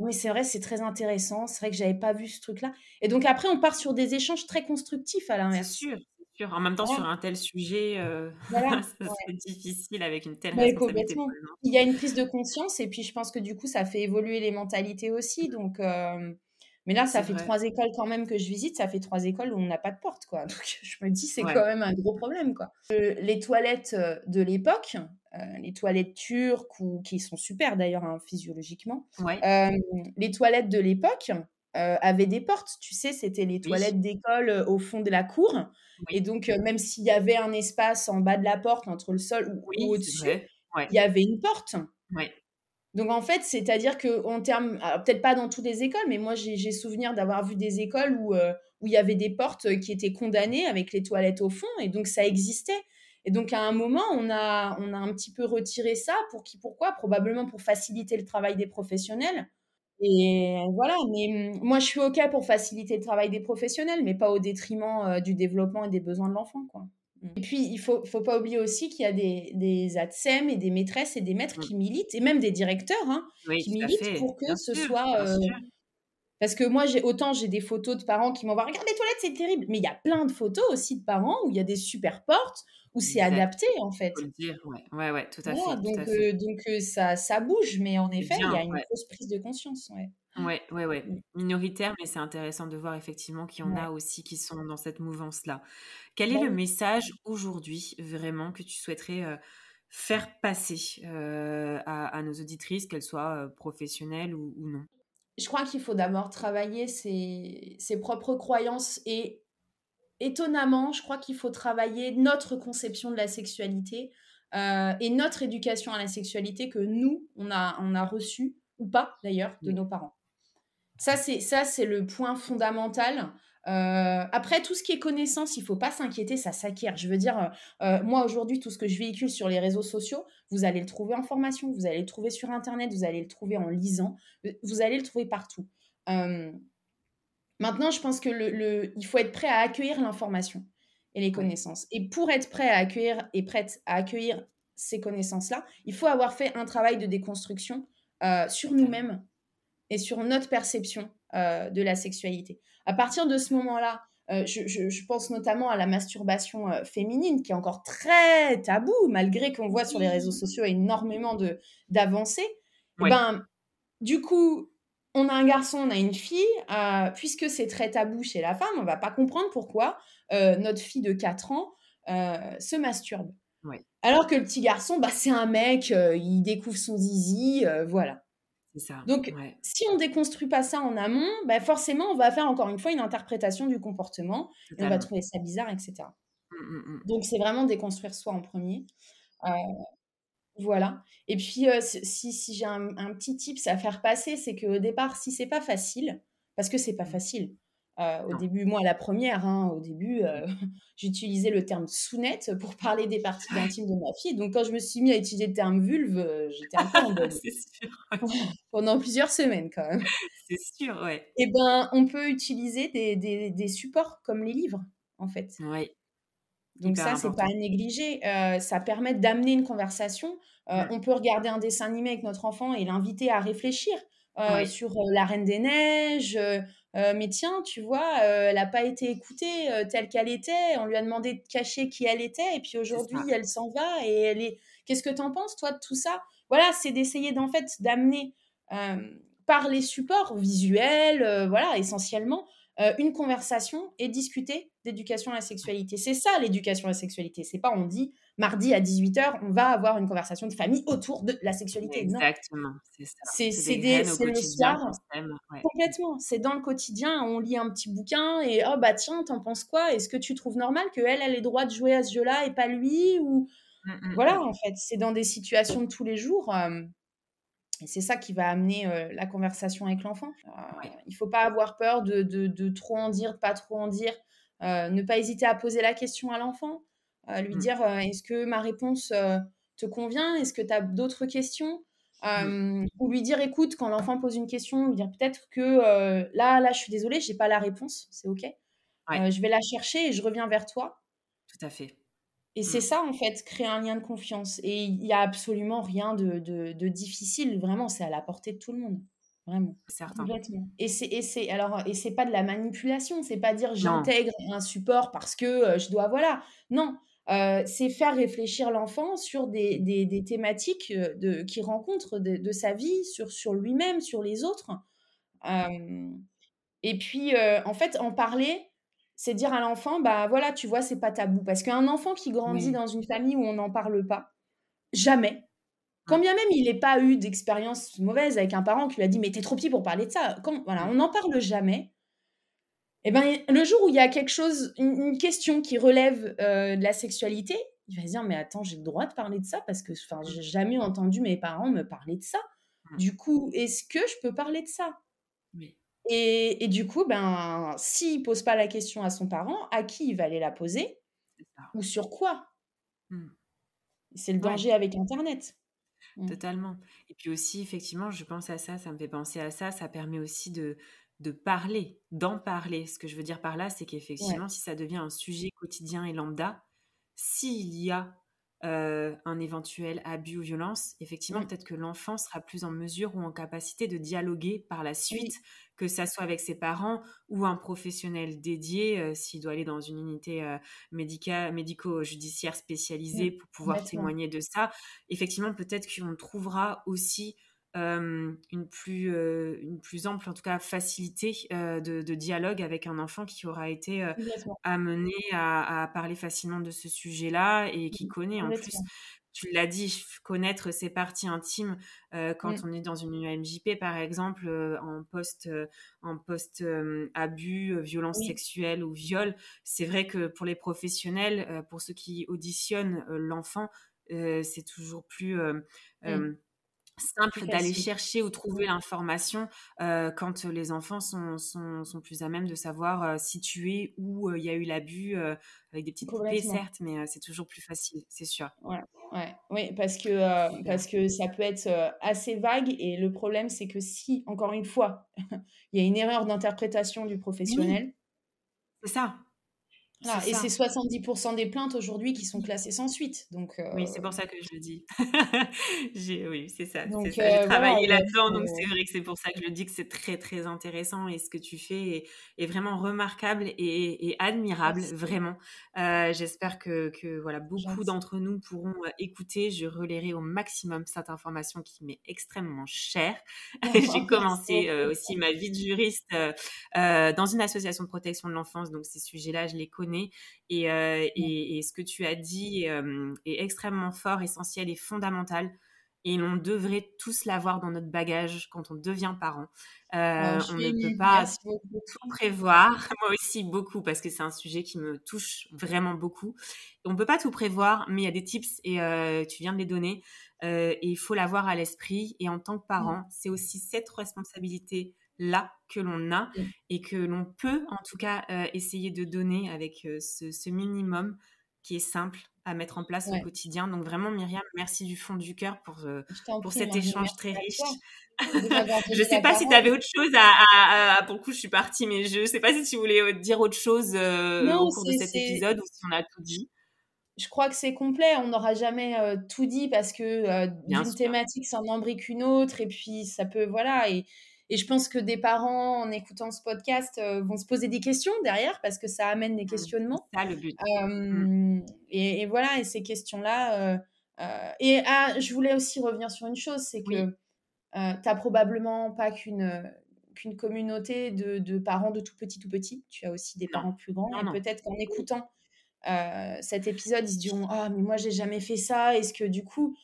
Speaker 2: oui, c'est vrai, c'est très intéressant. C'est vrai que j'avais pas vu ce truc-là. Et donc après, on part sur des échanges très constructifs à l'inverse.
Speaker 1: C'est sûr, sûr. En même temps, sur un tel sujet, euh, c'est (laughs) difficile avec une telle
Speaker 2: responsabilité. Il y a une prise de conscience et puis je pense que du coup, ça fait évoluer les mentalités aussi. Donc, euh, mais là, ça fait trois écoles quand même que je visite. Ça fait trois écoles où on n'a pas de porte, quoi. (laughs) Donc je me dis, c'est quand même un gros problème, quoi. les toilettes de l'époque, euh, les toilettes turques, ou, qui sont super d'ailleurs hein, physiologiquement. Euh, les toilettes de l'époque euh, avaient des portes, tu sais, c'était les toilettes d'école au fond de la cour. Et donc, même s'il y avait un espace en bas de la porte, entre le sol ou, au-dessus, il y avait une porte. Donc en fait, c'est-à-dire que en termes, peut-être pas dans toutes les écoles, mais moi j'ai souvenir d'avoir vu des écoles où où il y avait des portes qui étaient condamnées avec les toilettes au fond, et donc ça existait. Et donc, à un moment, on a, on a un petit peu retiré ça. Pour qui, pourquoi? Probablement pour faciliter le travail des professionnels. Et voilà, mais moi, je suis OK pour faciliter le travail des professionnels, mais pas au détriment euh, du développement et des besoins de l'enfant, quoi. Et puis, il faut, faut pas oublier aussi qu'il y a des, des ATSEM et des maîtresses et des maîtres mmh. qui militent, et même des directeurs hein, qui militent pour que ce soit... Euh, parce que moi, j'ai autant j'ai des photos de parents qui m'envoient Regarde les toilettes, c'est terrible. Mais il y a plein de photos aussi de parents où il y a des super portes, où c'est adapté en fait.
Speaker 1: Faut le dire, ouais, ouais, ouais tout à fait.
Speaker 2: Donc,
Speaker 1: tout
Speaker 2: à fait. donc ça, ça bouge, mais en effet, il y a une grosse prise de conscience. Ouais.
Speaker 1: Ouais, ouais, ouais. Mmh. Minoritaire, mais c'est intéressant de voir effectivement qu'il y en a aussi qui sont dans cette mouvance-là. Quel est le message aujourd'hui vraiment que tu souhaiterais faire passer à, nos auditrices, qu'elles soient professionnelles ou, ou non?
Speaker 2: Je crois qu'il faut d'abord travailler ses, ses propres croyances et étonnamment, je crois qu'il faut travailler notre conception de la sexualité euh, et notre éducation à la sexualité que nous, on a, on a reçu, ou pas d'ailleurs, de nos parents. Ça, c'est, ça, c'est le point fondamental. Euh, après, tout ce qui est connaissance, il faut pas s'inquiéter, ça s'acquiert. Je veux dire, euh, moi aujourd'hui, tout ce que je véhicule sur les réseaux sociaux, vous allez le trouver en formation, vous allez le trouver sur Internet, vous allez le trouver en lisant, vous allez le trouver partout. Maintenant, je pense que le, il faut être prêt à accueillir l'information et les connaissances. Et pour être prêt à accueillir et prête à accueillir ces connaissances-là, il faut avoir fait un travail de déconstruction euh, sur nous-mêmes et sur notre perception euh, de la sexualité. À partir de ce moment-là, euh, je, pense notamment à la masturbation féminine qui est encore très tabou, malgré qu'on voit sur les réseaux sociaux énormément d'avancées. Eh ben, du coup, on a un garçon, on a une fille, euh, puisque c'est très tabou chez la femme, on va pas comprendre pourquoi euh, notre fille de 4 ans euh, se masturbe. Alors que le petit garçon, bah, c'est un mec, il découvre son zizi, voilà.
Speaker 1: Ça,
Speaker 2: Donc, si on déconstruit pas ça en amont, bah, forcément, on va faire encore une fois une interprétation du comportement, et on va trouver ça bizarre, etc. Mmh, mmh, mmh. Donc, c'est vraiment déconstruire soi en premier. Voilà. Et puis, euh, si, si j'ai un, petit tips à faire passer, c'est qu'au départ, si c'est pas facile, parce que c'est pas facile. Euh, au début, moi, la première, hein, au début, euh, (laughs) j'utilisais le terme sounette pour parler des parties intimes de ma fille. Donc, quand je me suis mis à utiliser le terme vulve, j'étais un peu en (laughs) bonne. (laughs) Pendant plusieurs semaines, quand même.
Speaker 1: c'est sûr, ouais.
Speaker 2: Eh ben, on peut utiliser des, des, des supports comme les livres, en fait.
Speaker 1: Oui.
Speaker 2: Donc ça, c'est pas à négliger. Euh, ça permet d'amener une conversation. Euh, on peut regarder un dessin animé avec notre enfant et l'inviter à réfléchir euh, sur la Reine des Neiges. Mais tiens, tu vois, elle n'a pas été écoutée telle qu'elle était. On lui a demandé de cacher qui elle était. Et puis aujourd'hui, elle s'en va et elle est. Qu'est-ce que tu en penses, toi, de tout ça? Voilà, c'est d'essayer d'en fait d'amener par les supports visuels, voilà, essentiellement, euh, une conversation et discuter d'éducation à la sexualité. C'est ça l'éducation à la sexualité. C'est pas on dit mardi à 18h, on va avoir une conversation de famille autour de la sexualité.
Speaker 1: Exactement,
Speaker 2: c'est ça. C'est le soir. Complètement. C'est dans le quotidien. On lit un petit bouquin et oh bah tiens, t'en penses quoi? Est-ce que tu trouves normal que elle, elle ait droit de jouer à ce jeu-là et pas lui ou mmh, mmh, voilà mmh. en fait, c'est dans des situations de tous les jours. Euh, et c'est ça qui va amener euh, la conversation avec l'enfant. Euh, il ne faut pas avoir peur de, de, trop en dire, de pas trop en dire. Euh, ne pas hésiter à poser la question à l'enfant, lui mmh. dire est-ce que ma réponse te convient? Est-ce que tu as d'autres questions? Mmh. Ou lui dire écoute, quand l'enfant pose une question, lui dire peut-être que là, là, je suis désolée, j'ai pas la réponse, c'est ok. je vais la chercher et je reviens vers toi.
Speaker 1: Tout à fait.
Speaker 2: Et c'est mmh. ça, en fait, créer un lien de confiance. Et il n'y a absolument rien de, de, difficile. Vraiment, c'est à la portée de tout le monde. Vraiment.
Speaker 1: Certain.
Speaker 2: Complètement. Et c'est, alors, et c'est pas de la manipulation. C'est pas dire j'intègre un support parce que euh, je dois, voilà. Non. Euh, c'est faire réfléchir l'enfant sur des, des, des thématiques euh, de, qu'il rencontre de, de, sa vie, sur, sur lui-même, sur les autres. et puis, en fait, en parler c'est dire à l'enfant, bah voilà, tu vois, c'est pas tabou. Parce qu'un enfant qui grandit dans une famille où on n'en parle pas, jamais, quand bien même il n'ait pas eu d'expérience mauvaise avec un parent qui lui a dit, mais t'es trop petit pour parler de ça, quand, voilà, on n'en parle jamais. Et eh ben, le jour où il y a quelque chose, une, question qui relève euh, de la sexualité, il va se dire, mais attends, j'ai le droit de parler de ça parce que j'ai jamais entendu mes parents me parler de ça. Du coup, est-ce que je peux parler de ça?
Speaker 1: Oui.
Speaker 2: Et, du coup, ben, s'il pose pas la question à son parent, à qui il va aller la poser Ou sur quoi? Mmh. C'est le danger avec Internet.
Speaker 1: Mmh. Totalement. Et puis aussi, effectivement, je pense à ça, ça me fait penser à ça, ça permet aussi de, de parler, d'en parler. Ce que je veux dire par là, c'est qu'effectivement, si ça devient un sujet quotidien et lambda, s'il y a euh, un éventuel abus ou violence, effectivement, mmh. peut-être que l'enfant sera plus en mesure ou en capacité de dialoguer par la suite, que ça soit avec ses parents ou un professionnel dédié, euh, s'il doit aller dans une unité euh, médico-judiciaire spécialisée pour pouvoir témoigner de ça. Effectivement, peut-être qu'on trouvera aussi une, plus, une plus ample, en tout cas facilité de, dialogue avec un enfant qui aura été amené à, parler facilement de ce sujet-là et qui mmh, connaît en plus. Tu l'as dit, connaître ses parties intimes quand mmh. on est dans une UMJP, par exemple, en post, en post abus, violence sexuelle ou viol. C'est vrai que pour les professionnels, pour ceux qui auditionnent l'enfant, c'est toujours plus simple d'aller chercher ou trouver l'information euh, quand les enfants sont, sont, sont, plus à même de savoir euh, situer où euh, il y a eu l'abus, avec des petites poupées certes, mais c'est toujours plus facile, c'est sûr.
Speaker 2: Ouais, oui, parce que, parce que ça peut être assez vague et le problème c'est que si, encore une fois, (laughs) il y a une erreur d'interprétation du professionnel,
Speaker 1: c'est ça
Speaker 2: et c'est 70% des plaintes aujourd'hui qui sont classées sans suite. Donc,
Speaker 1: Oui, c'est pour ça que je le dis. (laughs) oui, c'est ça. J'ai euh, travaillé là-dedans, donc c'est vrai que c'est pour ça que je le dis que c'est très, très intéressant et ce que tu fais est, vraiment remarquable et, admirable, vraiment. Euh, j'espère que, que, voilà, beaucoup d'entre nous pourront euh, écouter. Je relayerai au maximum cette information qui m'est extrêmement chère. (laughs) J'ai commencé aussi ma vie de juriste dans une association de protection de l'enfance, donc ces sujets-là, je les connais euh, et, ce que tu as dit euh, est extrêmement fort, essentiel et fondamental. Et on devrait tous l'avoir dans notre bagage quand on devient parent. Euh, on ne peut pas tout prévoir. (laughs) Moi aussi, beaucoup, parce que c'est un sujet qui me touche vraiment beaucoup. On ne peut pas tout prévoir, mais il y a des tips et tu viens de les donner. et il faut l'avoir à l'esprit. Et en tant que parent, c'est aussi cette responsabilité là que l'on a et que l'on peut en tout cas euh, essayer de donner avec euh, ce, minimum qui est simple à mettre en place au quotidien. Donc vraiment, Myriam, merci du fond du cœur pour, pour cet échange très riche. (laughs) je ne sais pas si tu avais autre chose à, Pour le coup, je suis partie, mais je ne sais pas si tu voulais dire autre chose au cours de cet épisode ou si on a tout dit
Speaker 2: je crois que c'est complet. On n'aura jamais tout dit parce que d'une thématique s'en embrique une autre et puis ça peut voilà et, et je pense que des parents en écoutant ce podcast vont se poser des questions derrière parce que ça amène des mmh, questionnements.
Speaker 1: C'est ça le but.
Speaker 2: Mmh. et, voilà et ces questions là et ah, je voulais aussi revenir sur une chose, c'est que tu n'as probablement pas qu'une qu'une communauté de, de, parents de tout petit tout petit. Tu as aussi des parents plus grands et peut-être qu'en écoutant euh, cet épisode, ils se diront Ah, mais moi, j'ai jamais fait ça. Est-ce que du coup,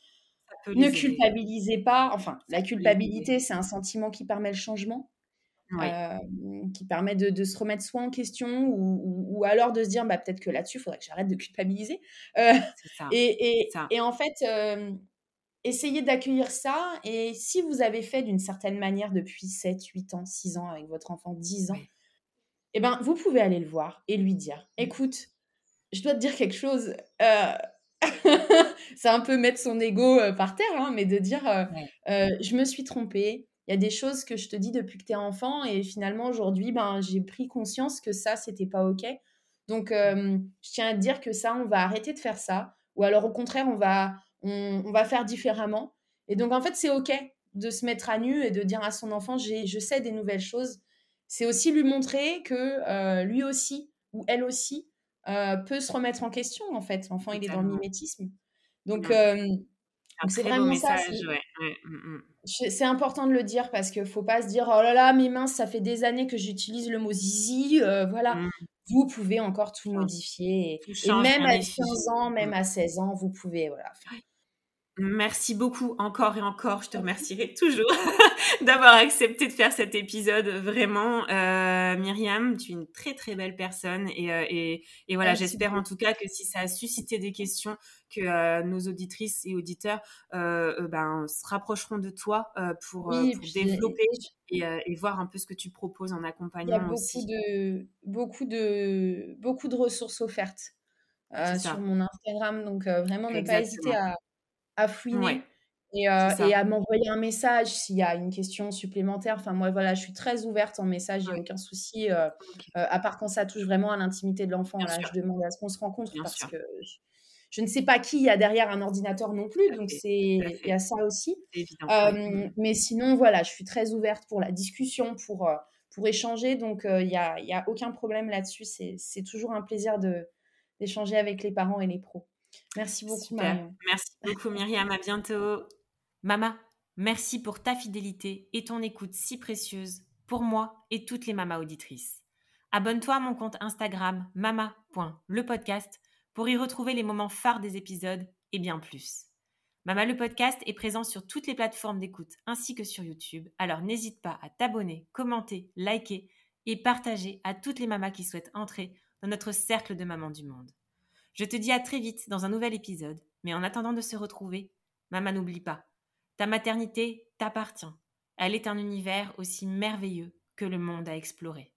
Speaker 2: ne culpabilisez pas. Enfin, la culpabilité, c'est un sentiment qui permet le changement. Euh, qui permet de, se remettre soit en question ou, alors de se dire bah, peut-être que là-dessus, il faudrait que j'arrête de culpabiliser. Euh, et, et, et, en fait, essayez d'accueillir ça. Et si vous avez fait d'une certaine manière depuis 7, 8 ans, 6 ans avec votre enfant, 10 ans, eh ben, vous pouvez aller le voir et lui dire mmh. écoute, je dois te dire quelque chose. Euh, (laughs) c'est un peu mettre son ego euh, par terre, hein, mais de dire euh, je me suis trompée. Il y a des choses que je te dis depuis que tu es enfant et finalement aujourd'hui, ben, j'ai pris conscience que ça, c'était pas OK. Donc, je tiens à te dire que ça, on va arrêter de faire ça. Ou alors, au contraire, on va, on, on va faire différemment. Et donc, en fait, c'est OK de se mettre à nu et de dire à son enfant je sais des nouvelles choses. C'est aussi lui montrer que lui aussi, ou elle aussi, euh, peut se remettre en question, en fait. L'enfant, il est dans le mimétisme. Donc, euh, c'est vraiment ça. Mmh, mmh. C'est important de le dire parce qu'il ne faut pas se dire oh là là, mes mains, ça fait des années que j'utilise le mot zizi. Euh, voilà. Mmh. Vous pouvez encore tout modifier. Et, même à 15 ans, même à 16 ans, vous pouvez voilà,
Speaker 1: Merci beaucoup encore et encore. Je te remercierai (laughs) toujours (laughs) d'avoir accepté de faire cet épisode. Vraiment, euh, Myriam, tu es une très très belle personne et, euh, et, et voilà, j'espère en tout cas que si ça a suscité des questions, que euh, nos auditrices et auditeurs ben, se rapprocheront de toi pour, développer et, et, voir un peu ce que tu proposes en accompagnement. Il y a
Speaker 2: beaucoup de beaucoup de beaucoup de ressources offertes. sur mon Instagram. Donc, vraiment, ne pas hésiter à, à fouiner. Et, euh, et, à m'envoyer un message s'il y a une question supplémentaire. Enfin, moi, voilà, je suis très ouverte en message, il n'y a aucun souci. Euh, euh, à part quand ça touche vraiment à l'intimité de l'enfant, là, je demande à ce qu'on se rencontre parce que je, ne sais pas qui il y a derrière un ordinateur non plus. Donc, c'est il y a ça aussi. mais sinon, voilà, je suis très ouverte pour la discussion, pour, pour échanger. Donc, il n'y a, y a aucun problème là-dessus. C'est toujours un plaisir d'échanger avec les parents et les pros. Merci beaucoup, Marion.
Speaker 1: Merci beaucoup, Myriam. À bientôt. Mama, merci pour ta fidélité et ton écoute si précieuse pour moi et toutes les mamas auditrices. Abonne-toi à mon compte Instagram mama.lepodcast pour y retrouver les moments phares des épisodes et bien plus. Mama le podcast est présent sur toutes les plateformes d'écoute ainsi que sur YouTube, alors n'hésite pas à t'abonner, commenter, liker et partager à toutes les mamas qui souhaitent entrer dans notre cercle de mamans du monde. Je te dis à très vite dans un nouvel épisode, mais en attendant de se retrouver, maman n'oublie pas, ta maternité t'appartient. Elle est un univers aussi merveilleux que le monde à explorer.